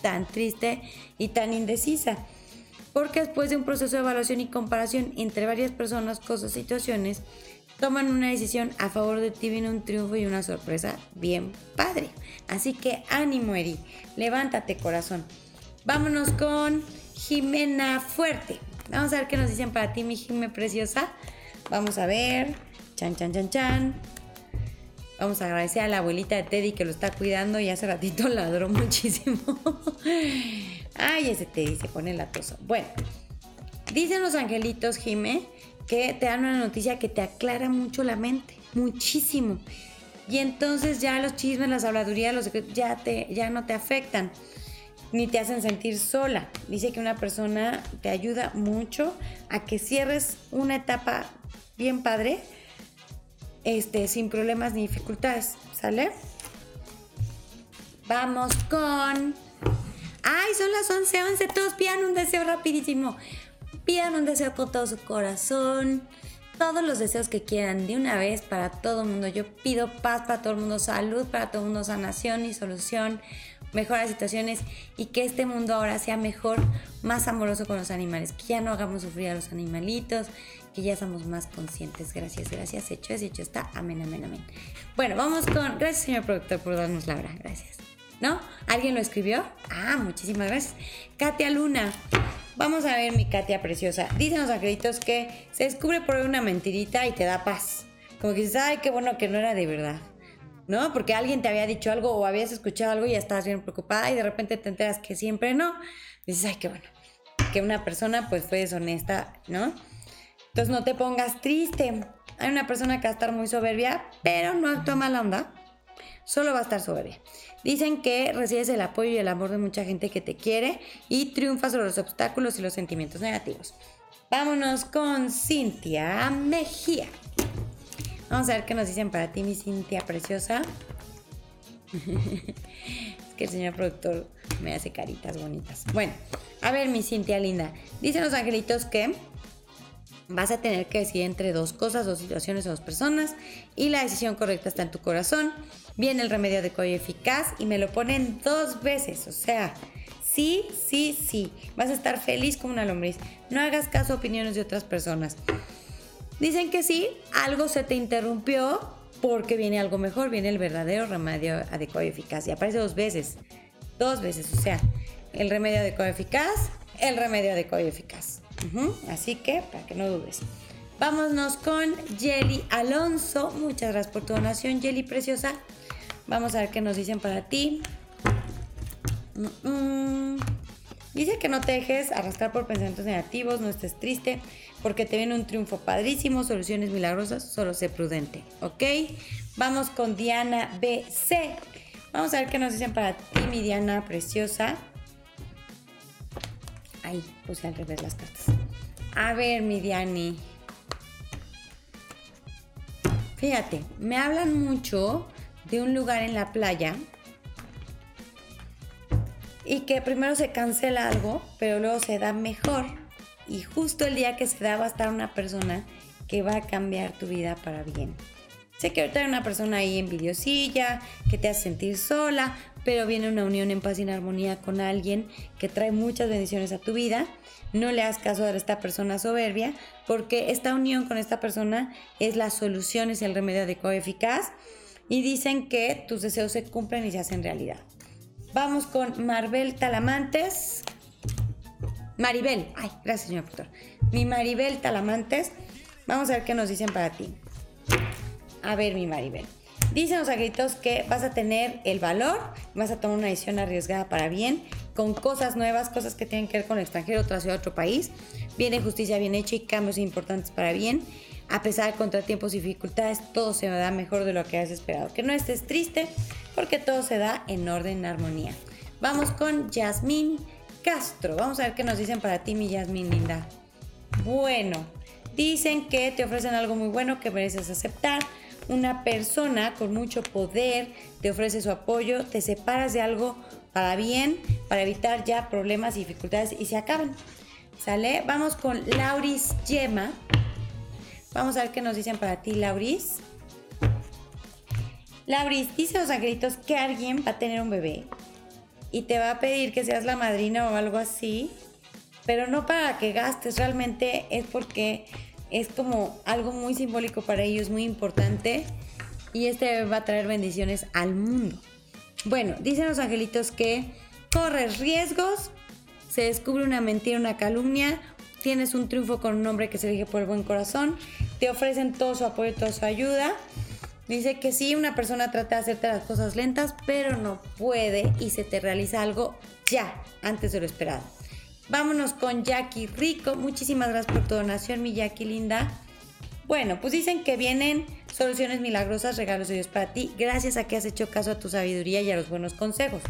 tan triste y tan indecisa. Porque después de un proceso de evaluación y comparación entre varias personas, cosas, situaciones, toman una decisión a favor de ti, viene un triunfo y una sorpresa bien padre. Así que ánimo, Eri, levántate, corazón. Vámonos con Jimena Fuerte. Vamos a ver qué nos dicen para ti, mi Jimena preciosa. Vamos a ver. Chan, chan, chan, chan. Vamos a agradecer a la abuelita de Teddy que lo está cuidando y hace ratito *laughs* ladró muchísimo. Ay, ese Teddy se pone latoso. Bueno, dicen los angelitos, Jime, que te dan una noticia que te aclara mucho la mente, muchísimo. Y entonces ya los chismes, las habladurías, los ya, te, ya no te afectan, ni te hacen sentir sola. Dice que una persona te ayuda mucho a que cierres una etapa bien padre, este, sin problemas ni dificultades. ¿Sale? Vamos con... ¡Ay, son las 11, 11! Todos pidan un deseo rapidísimo. Pidan un deseo con todo su corazón. Todos los deseos que quieran de una vez para todo el mundo. Yo pido paz para todo el mundo, salud para todo el mundo, sanación y solución, mejoras situaciones y que este mundo ahora sea mejor, más amoroso con los animales. Que ya no hagamos sufrir a los animalitos, que ya somos más conscientes. Gracias, gracias. Hecho es, hecho está. Amén, amén, amén. Bueno, vamos con. Gracias, señor productor, por darnos la hora. Gracias. ¿No? ¿Alguien lo escribió? Ah, muchísimas gracias. Katia Luna. Vamos a ver, mi Katia preciosa. Dicen los angelitos que se descubre por una mentirita y te da paz. Como que dices, ay, qué bueno que no era de verdad. ¿No? Porque alguien te había dicho algo o habías escuchado algo y ya estabas bien preocupada y de repente te enteras que siempre no. Dices, ay, qué bueno. Que una persona pues fue deshonesta, ¿no? Entonces no te pongas triste. Hay una persona que va a estar muy soberbia, pero no actúa mala onda. Solo va a estar soberbia. Dicen que recibes el apoyo y el amor de mucha gente que te quiere y triunfas sobre los obstáculos y los sentimientos negativos. Vámonos con Cintia Mejía. Vamos a ver qué nos dicen para ti, mi Cintia preciosa. *laughs* es que el señor productor me hace caritas bonitas. Bueno, a ver, mi Cintia linda. Dicen los angelitos que vas a tener que decidir entre dos cosas, dos situaciones o dos personas y la decisión correcta está en tu corazón. Viene el remedio adecuado y eficaz y me lo ponen dos veces, o sea, sí, sí, sí, vas a estar feliz como una lombriz. No hagas caso a opiniones de otras personas. Dicen que sí, algo se te interrumpió porque viene algo mejor, viene el verdadero remedio adecuado y eficaz. Y aparece dos veces, dos veces, o sea, el remedio adecuado y eficaz, el remedio adecuado y eficaz. Así que, para que no dudes. Vámonos con Jelly Alonso. Muchas gracias por tu donación, Jelly preciosa. Vamos a ver qué nos dicen para ti. Dice que no te dejes arrastrar por pensamientos negativos, no estés triste, porque te viene un triunfo padrísimo, soluciones milagrosas, solo sé prudente, ¿ok? Vamos con Diana BC. Vamos a ver qué nos dicen para ti, mi Diana preciosa. Ahí puse al revés las cartas. A ver, mi Diani. Fíjate, me hablan mucho de un lugar en la playa y que primero se cancela algo, pero luego se da mejor. Y justo el día que se da va a estar una persona que va a cambiar tu vida para bien. Sé que ahorita hay una persona ahí envidiosilla, que te hace sentir sola, pero viene una unión en paz y en armonía con alguien que trae muchas bendiciones a tu vida. No le hagas caso a esta persona soberbia, porque esta unión con esta persona es la solución, es el remedio adecuado y eficaz. Y dicen que tus deseos se cumplen y se hacen realidad. Vamos con Maribel Talamantes. Maribel, ay, gracias señor doctor. Mi Maribel Talamantes, vamos a ver qué nos dicen para ti. A ver, mi Maribel. Dicen los agritos que vas a tener el valor, vas a tomar una decisión arriesgada para bien, con cosas nuevas, cosas que tienen que ver con el extranjero, otra ciudad, otro país. Viene justicia bien hecha y cambios importantes para bien. A pesar de contratiempos y dificultades, todo se da mejor de lo que has esperado. Que no estés triste, porque todo se da en orden, en armonía. Vamos con Yasmín Castro. Vamos a ver qué nos dicen para ti, mi Yasmín linda. Bueno, dicen que te ofrecen algo muy bueno que mereces aceptar. Una persona con mucho poder te ofrece su apoyo, te separas de algo para bien, para evitar ya problemas y dificultades y se acaban. ¿Sale? Vamos con Lauris Yema. Vamos a ver qué nos dicen para ti, Lauris. Lauris, dice los angelitos que alguien va a tener un bebé y te va a pedir que seas la madrina o algo así, pero no para que gastes, realmente es porque es como algo muy simbólico para ellos, muy importante y este va a traer bendiciones al mundo. Bueno, dicen los angelitos que corres riesgos, se descubre una mentira, una calumnia, tienes un triunfo con un hombre que se elige por el buen corazón, te ofrecen todo su apoyo, toda su ayuda. Dice que sí, una persona trata de hacerte las cosas lentas, pero no puede y se te realiza algo ya, antes de lo esperado. Vámonos con Jackie Rico. Muchísimas gracias por tu donación, mi Jackie linda. Bueno, pues dicen que vienen soluciones milagrosas, regalos de Dios para ti, gracias a que has hecho caso a tu sabiduría y a los buenos consejos.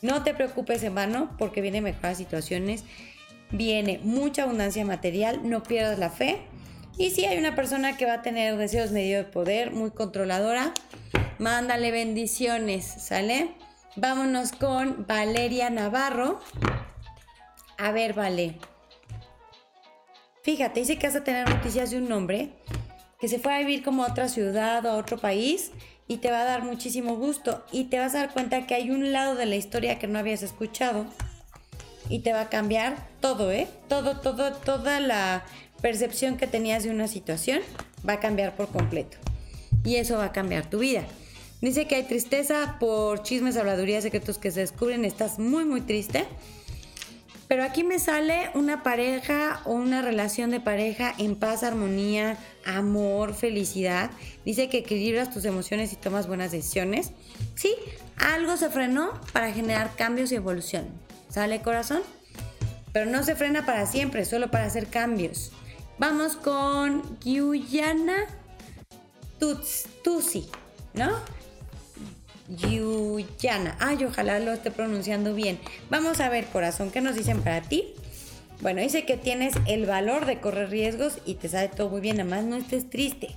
No te preocupes en vano porque vienen mejoras situaciones, viene mucha abundancia material, no pierdas la fe. Y si hay una persona que va a tener deseos medio de poder, muy controladora, mándale bendiciones, ¿sale? Vámonos con Valeria Navarro. A ver, vale. Fíjate, dice que vas a tener noticias de un hombre que se fue a vivir como a otra ciudad o a otro país y te va a dar muchísimo gusto y te vas a dar cuenta que hay un lado de la historia que no habías escuchado y te va a cambiar todo, ¿eh? Todo, todo, toda la percepción que tenías de una situación va a cambiar por completo y eso va a cambiar tu vida. Dice que hay tristeza por chismes, habladurías, secretos que se descubren, estás muy, muy triste pero aquí me sale una pareja o una relación de pareja en paz, armonía, amor, felicidad. Dice que equilibras tus emociones y tomas buenas decisiones. Sí, algo se frenó para generar cambios y evolución. ¿Sale corazón? Pero no se frena para siempre, solo para hacer cambios. Vamos con Guyana Tutsi, ¿no? Yuyana. Ay, ojalá lo esté pronunciando bien. Vamos a ver, corazón, ¿qué nos dicen para ti? Bueno, dice que tienes el valor de correr riesgos y te sabe todo muy bien, además no estés triste.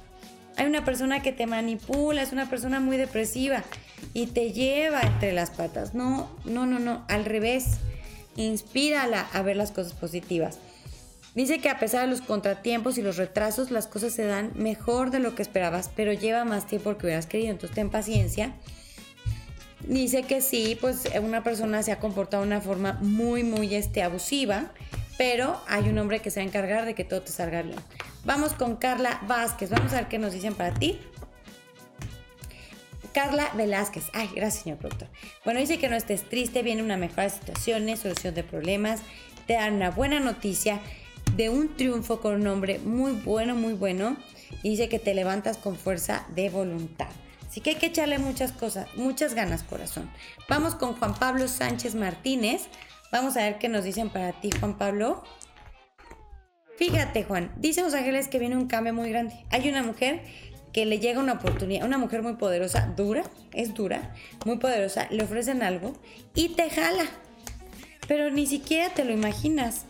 Hay una persona que te manipula, es una persona muy depresiva y te lleva entre las patas. No, no, no, no, al revés. Inspírala a ver las cosas positivas. Dice que a pesar de los contratiempos y los retrasos, las cosas se dan mejor de lo que esperabas, pero lleva más tiempo que hubieras querido. Entonces ten paciencia Dice que sí, pues una persona se ha comportado de una forma muy, muy este, abusiva, pero hay un hombre que se va a encargar de que todo te salga bien. Vamos con Carla Vázquez, vamos a ver qué nos dicen para ti. Carla Velázquez. Ay, gracias, señor productor. Bueno, dice que no estés triste, viene una mejora de situaciones, solución de problemas, te dan una buena noticia de un triunfo con un hombre muy bueno, muy bueno. Y dice que te levantas con fuerza de voluntad. Así que hay que echarle muchas cosas, muchas ganas, corazón. Vamos con Juan Pablo Sánchez Martínez. Vamos a ver qué nos dicen para ti, Juan Pablo. Fíjate, Juan, dicen los ángeles que viene un cambio muy grande. Hay una mujer que le llega una oportunidad, una mujer muy poderosa, dura, es dura, muy poderosa, le ofrecen algo y te jala. Pero ni siquiera te lo imaginas.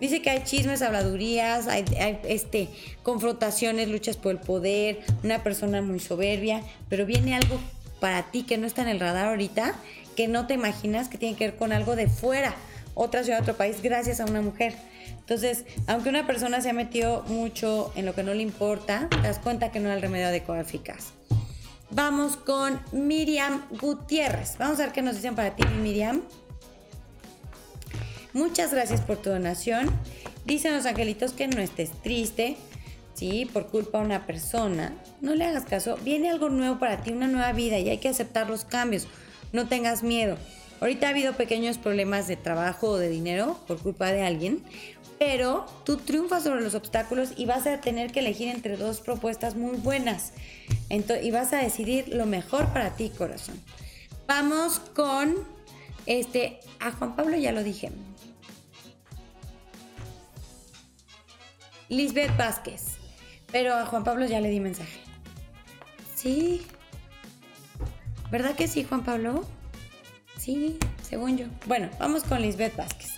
Dice que hay chismes, habladurías, hay, este, confrontaciones, luchas por el poder, una persona muy soberbia, pero viene algo para ti que no está en el radar ahorita, que no te imaginas que tiene que ver con algo de fuera, otra ciudad, otro país, gracias a una mujer. Entonces, aunque una persona se ha metido mucho en lo que no le importa, te das cuenta que no es el remedio adecuado eficaz. Vamos con Miriam Gutiérrez. Vamos a ver qué nos dicen para ti, Miriam. Muchas gracias por tu donación. Dicen los angelitos que no estés triste, ¿sí? Por culpa de una persona. No le hagas caso. Viene algo nuevo para ti, una nueva vida y hay que aceptar los cambios. No tengas miedo. Ahorita ha habido pequeños problemas de trabajo o de dinero por culpa de alguien, pero tú triunfas sobre los obstáculos y vas a tener que elegir entre dos propuestas muy buenas. y vas a decidir lo mejor para ti, corazón. Vamos con este, a Juan Pablo ya lo dije. Lisbeth Vázquez. Pero a Juan Pablo ya le di mensaje. Sí. ¿Verdad que sí, Juan Pablo? Sí, según yo. Bueno, vamos con Lisbeth Vázquez.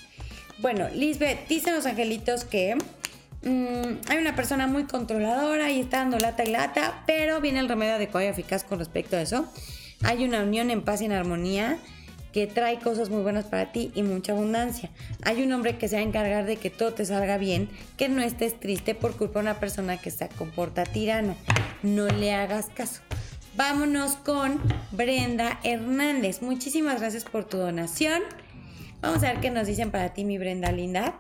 Bueno, Lisbeth, dicen los angelitos que mm, hay una persona muy controladora y está dando lata y lata, pero viene el remedio adecuado y eficaz con respecto a eso. Hay una unión en paz y en armonía que trae cosas muy buenas para ti y mucha abundancia. Hay un hombre que se va a encargar de que todo te salga bien, que no estés triste por culpa de una persona que se comporta tirana. No le hagas caso. Vámonos con Brenda Hernández. Muchísimas gracias por tu donación. Vamos a ver qué nos dicen para ti, mi Brenda linda.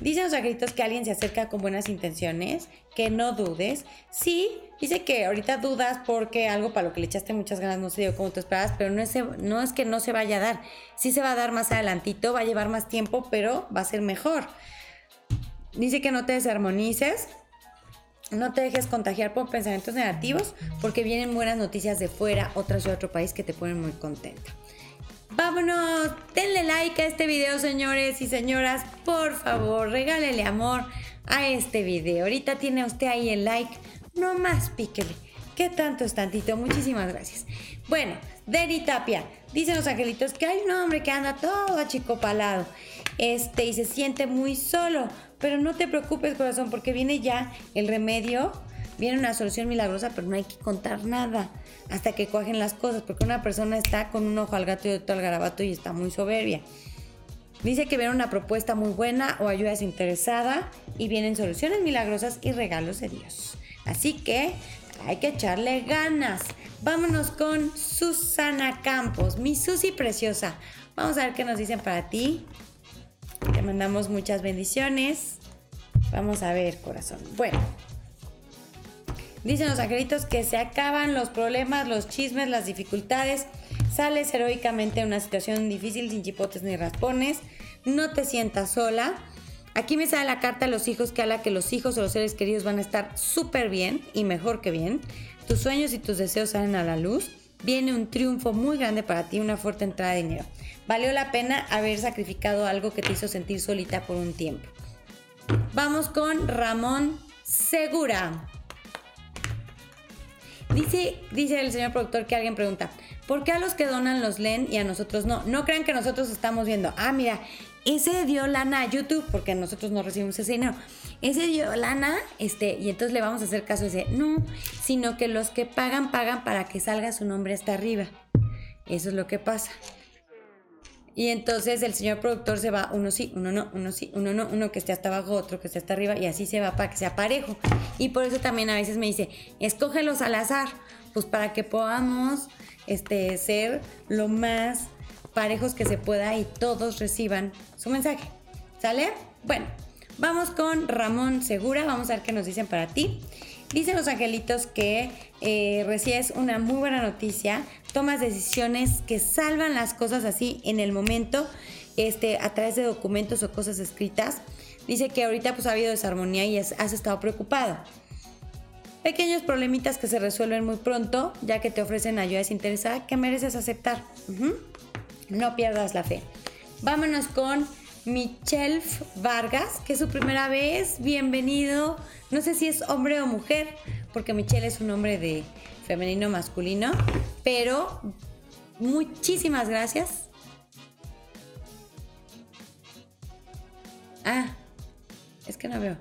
Dicen los angelitos que alguien se acerca con buenas intenciones, que no dudes. Sí, dice que ahorita dudas porque algo para lo que le echaste muchas ganas no se dio como tú esperabas, pero no es, que no se vaya a dar. Sí se va a dar más adelantito, va a llevar más tiempo, pero va a ser mejor. Dice que no te desarmonices, no te dejes contagiar por pensamientos negativos porque vienen buenas noticias de fuera, otras de otro país que te ponen muy contenta. Vámonos, denle like a este video, señores y señoras. Por favor, regálele amor a este video. Ahorita tiene usted ahí el like. No más píquele. ¿Qué tanto es tantito? Muchísimas gracias. Bueno, Deri Tapia. Dicen los angelitos que hay un hombre que anda todo achicopalado. Este, y se siente muy solo. Pero no te preocupes, corazón, porque viene ya el remedio viene una solución milagrosa, pero no hay que contar nada hasta que cogen las cosas, porque una persona está con un ojo al gato y otro al garabato y está muy soberbia. Dice que viene una propuesta muy buena o ayuda desinteresada y vienen soluciones milagrosas y regalos de Dios. Así que hay que echarle ganas. Vámonos con Susana Campos, mi Susi preciosa. Vamos a ver qué nos dicen para ti. Te mandamos muchas bendiciones. Vamos a ver, corazón. Bueno, Dicen los angelitos que se acaban los problemas, los chismes, las dificultades. Sales heroicamente de una situación difícil sin chipotes ni raspones. No te sientas sola. Aquí me sale la carta de los hijos que habla que los hijos o los seres queridos van a estar súper bien y mejor que bien. Tus sueños y tus deseos salen a la luz. Viene un triunfo muy grande para ti, una fuerte entrada de dinero. Valió la pena haber sacrificado algo que te hizo sentir solita por un tiempo. Vamos con Ramón Segura. Dice, dice el señor productor que alguien pregunta, ¿por qué a los que donan los leen y a nosotros no? No crean que nosotros estamos viendo, ah, mira, ese dio lana a YouTube, porque nosotros no recibimos ese dinero. Ese dio lana, este, y entonces le vamos a hacer caso a ese. No, sino que los que pagan, pagan para que salga su nombre hasta arriba. Eso es lo que pasa. Y entonces el señor productor se va, uno sí, uno no, uno sí, uno no, uno que esté hasta abajo, otro que esté hasta arriba, y así se va para que sea parejo. Y por eso también a veces me dice, escógelos al azar, pues para que podamos este, ser lo más parejos que se pueda y todos reciban su mensaje. ¿Sale? Bueno, vamos con Ramón Segura, vamos a ver qué nos dicen para ti. Dicen los angelitos que eh, recibes una muy buena noticia, tomas decisiones que salvan las cosas así en el momento, este, a través de documentos o cosas escritas. Dice que ahorita pues ha habido desarmonía y has estado preocupado. Pequeños problemitas que se resuelven muy pronto, ya que te ofrecen ayuda desinteresada que mereces aceptar. No pierdas la fe. Vámonos con Michelle Vargas, que es su primera vez. Bienvenido. No sé si es hombre o mujer, porque Michelle es un nombre de femenino masculino, pero muchísimas gracias. Ah, es que no veo.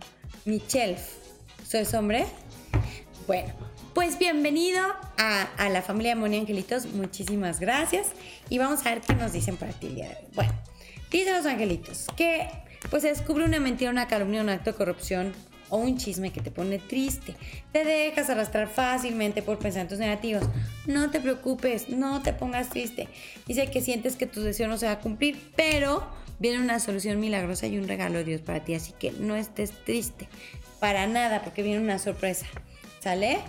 Michelle, ¿soy hombre? Bueno, pues bienvenido a, a, la familia Moni Angelitos. Muchísimas gracias. Y vamos a ver qué nos dicen para ti el día de hoy. Bueno, dicen los angelitos que pues se descubre una mentira, una calumnia, un acto de corrupción o un chisme que te pone triste. Te dejas arrastrar fácilmente por pensamientos negativos. No te preocupes, no te pongas triste. Dice que sientes que tu deseo no se va a cumplir, pero viene una solución milagrosa y un regalo de Dios para ti. Así que no estés triste. Para nada, porque viene una sorpresa. ¿Sale?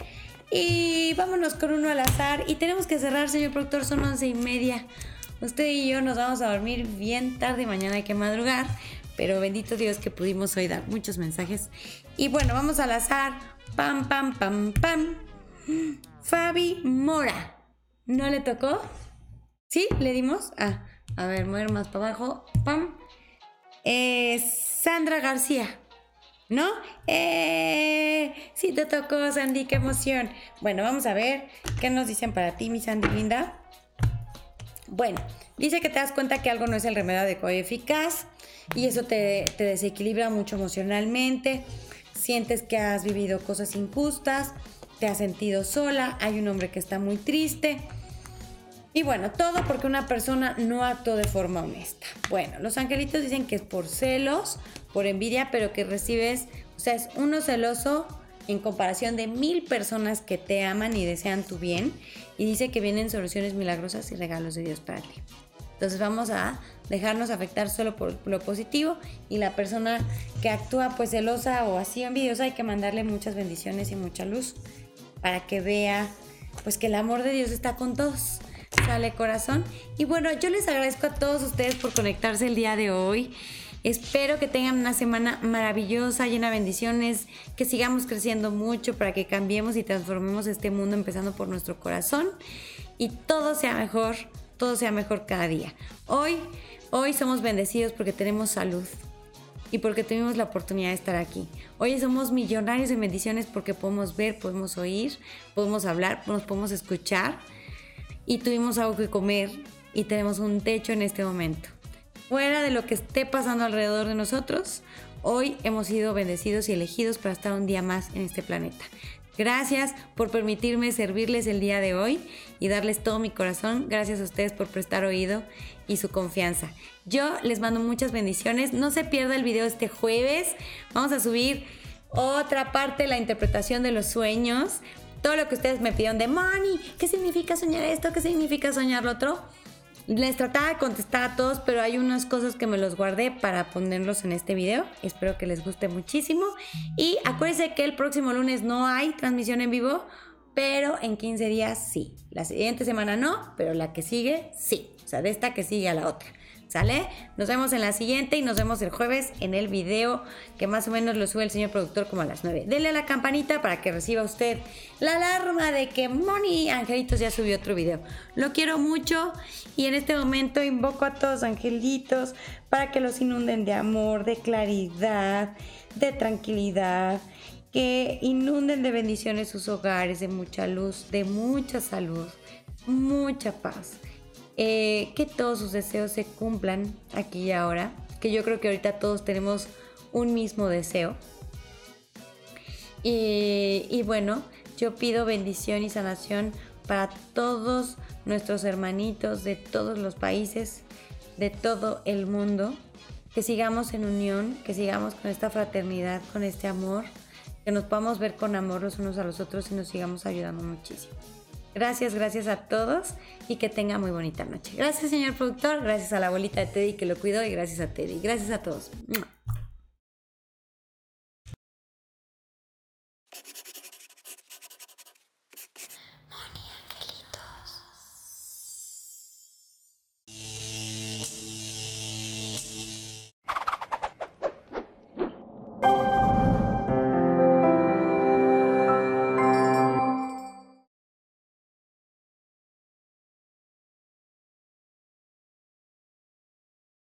Y vámonos con uno al azar. Y tenemos que cerrar, señor productor, son once y media. usted y yo nos vamos a dormir bien tarde, mañana hay que madrugar, pero bendito Dios que pudimos hoy dar muchos mensajes. Y bueno, vamos al azar. Pam, pam, pam, pam. Fabi Mora. ¿No le tocó? ¿Sí? ¿Le dimos? Ah, a ver, mover más para abajo. Pam. Eh, Sandra García. ¿No? ¡Eh! Sí te tocó, Sandy, qué emoción. Bueno, vamos a ver qué nos dicen para ti, mi Sandy linda. Bueno, dice que te das cuenta que algo no es el remedio adecuado y eficaz y eso te, te desequilibra mucho emocionalmente. Sientes que has vivido cosas injustas, te has sentido sola, hay un hombre que está muy triste. Y bueno, todo porque una persona no actuó de forma honesta. Bueno, los angelitos dicen que es por celos, por envidia, pero que recibes, o sea, es uno celoso en comparación de mil personas que te aman y desean tu bien. Y dice que vienen soluciones milagrosas y regalos de Dios para ti. Entonces vamos a dejarnos afectar solo por lo positivo y la persona que actúa pues celosa o así envidiosa hay que mandarle muchas bendiciones y mucha luz para que vea pues que el amor de Dios está con todos sale corazón. Y bueno, yo les agradezco a todos ustedes por conectarse el día de hoy. Espero que tengan una semana maravillosa, llena de bendiciones, que sigamos creciendo mucho para que cambiemos y transformemos este mundo empezando por nuestro corazón y todo sea mejor, todo sea mejor cada día. Hoy, hoy somos bendecidos porque tenemos salud y porque tuvimos la oportunidad de estar aquí. Hoy somos millonarios de bendiciones porque podemos ver, podemos oír, podemos hablar, nos podemos escuchar y tuvimos algo que comer y tenemos un techo en este momento. Fuera de lo que esté pasando alrededor de nosotros, hoy hemos sido bendecidos y elegidos para estar un día más en este planeta. Gracias por permitirme servirles el día de hoy y darles todo mi corazón. Gracias a ustedes por prestar oído y su confianza. Yo les mando muchas bendiciones. No se pierda el video este jueves. Vamos a subir otra parte la interpretación de los sueños todo lo que ustedes me pidieron de money, ¿qué significa soñar esto? ¿Qué significa soñar lo otro? Les trataba de contestar a todos, pero hay unas cosas que me los guardé para ponerlos en este video. Espero que les guste muchísimo. Y acuérdense que el próximo lunes no hay transmisión en vivo, pero en 15 días sí. La siguiente semana no, pero la que sigue sí. O sea, de esta que sigue a la otra. ¿Sale? Nos vemos en la siguiente y nos vemos el jueves en el video que más o menos lo sube el señor productor como a las 9. Denle a la campanita para que reciba usted la alarma de que Moni Angelitos ya subió otro video. Lo quiero mucho y en este momento invoco a todos angelitos para que los inunden de amor, de claridad, de tranquilidad que inunden de bendiciones sus hogares, de mucha luz, de mucha salud, mucha paz. Eh, que todos sus deseos se cumplan aquí y ahora, que yo creo que ahorita todos tenemos un mismo deseo. Y, y bueno, yo pido bendición y sanación para todos nuestros hermanitos de todos los países, de todo el mundo, que sigamos en unión, que sigamos con esta fraternidad, con este amor, que nos podamos ver con amor los unos a los otros y nos sigamos ayudando muchísimo. Gracias, gracias a todos y que tenga muy bonita noche. Gracias, señor productor. Gracias a la abuelita de Teddy que lo cuidó y gracias a Teddy. Gracias a todos.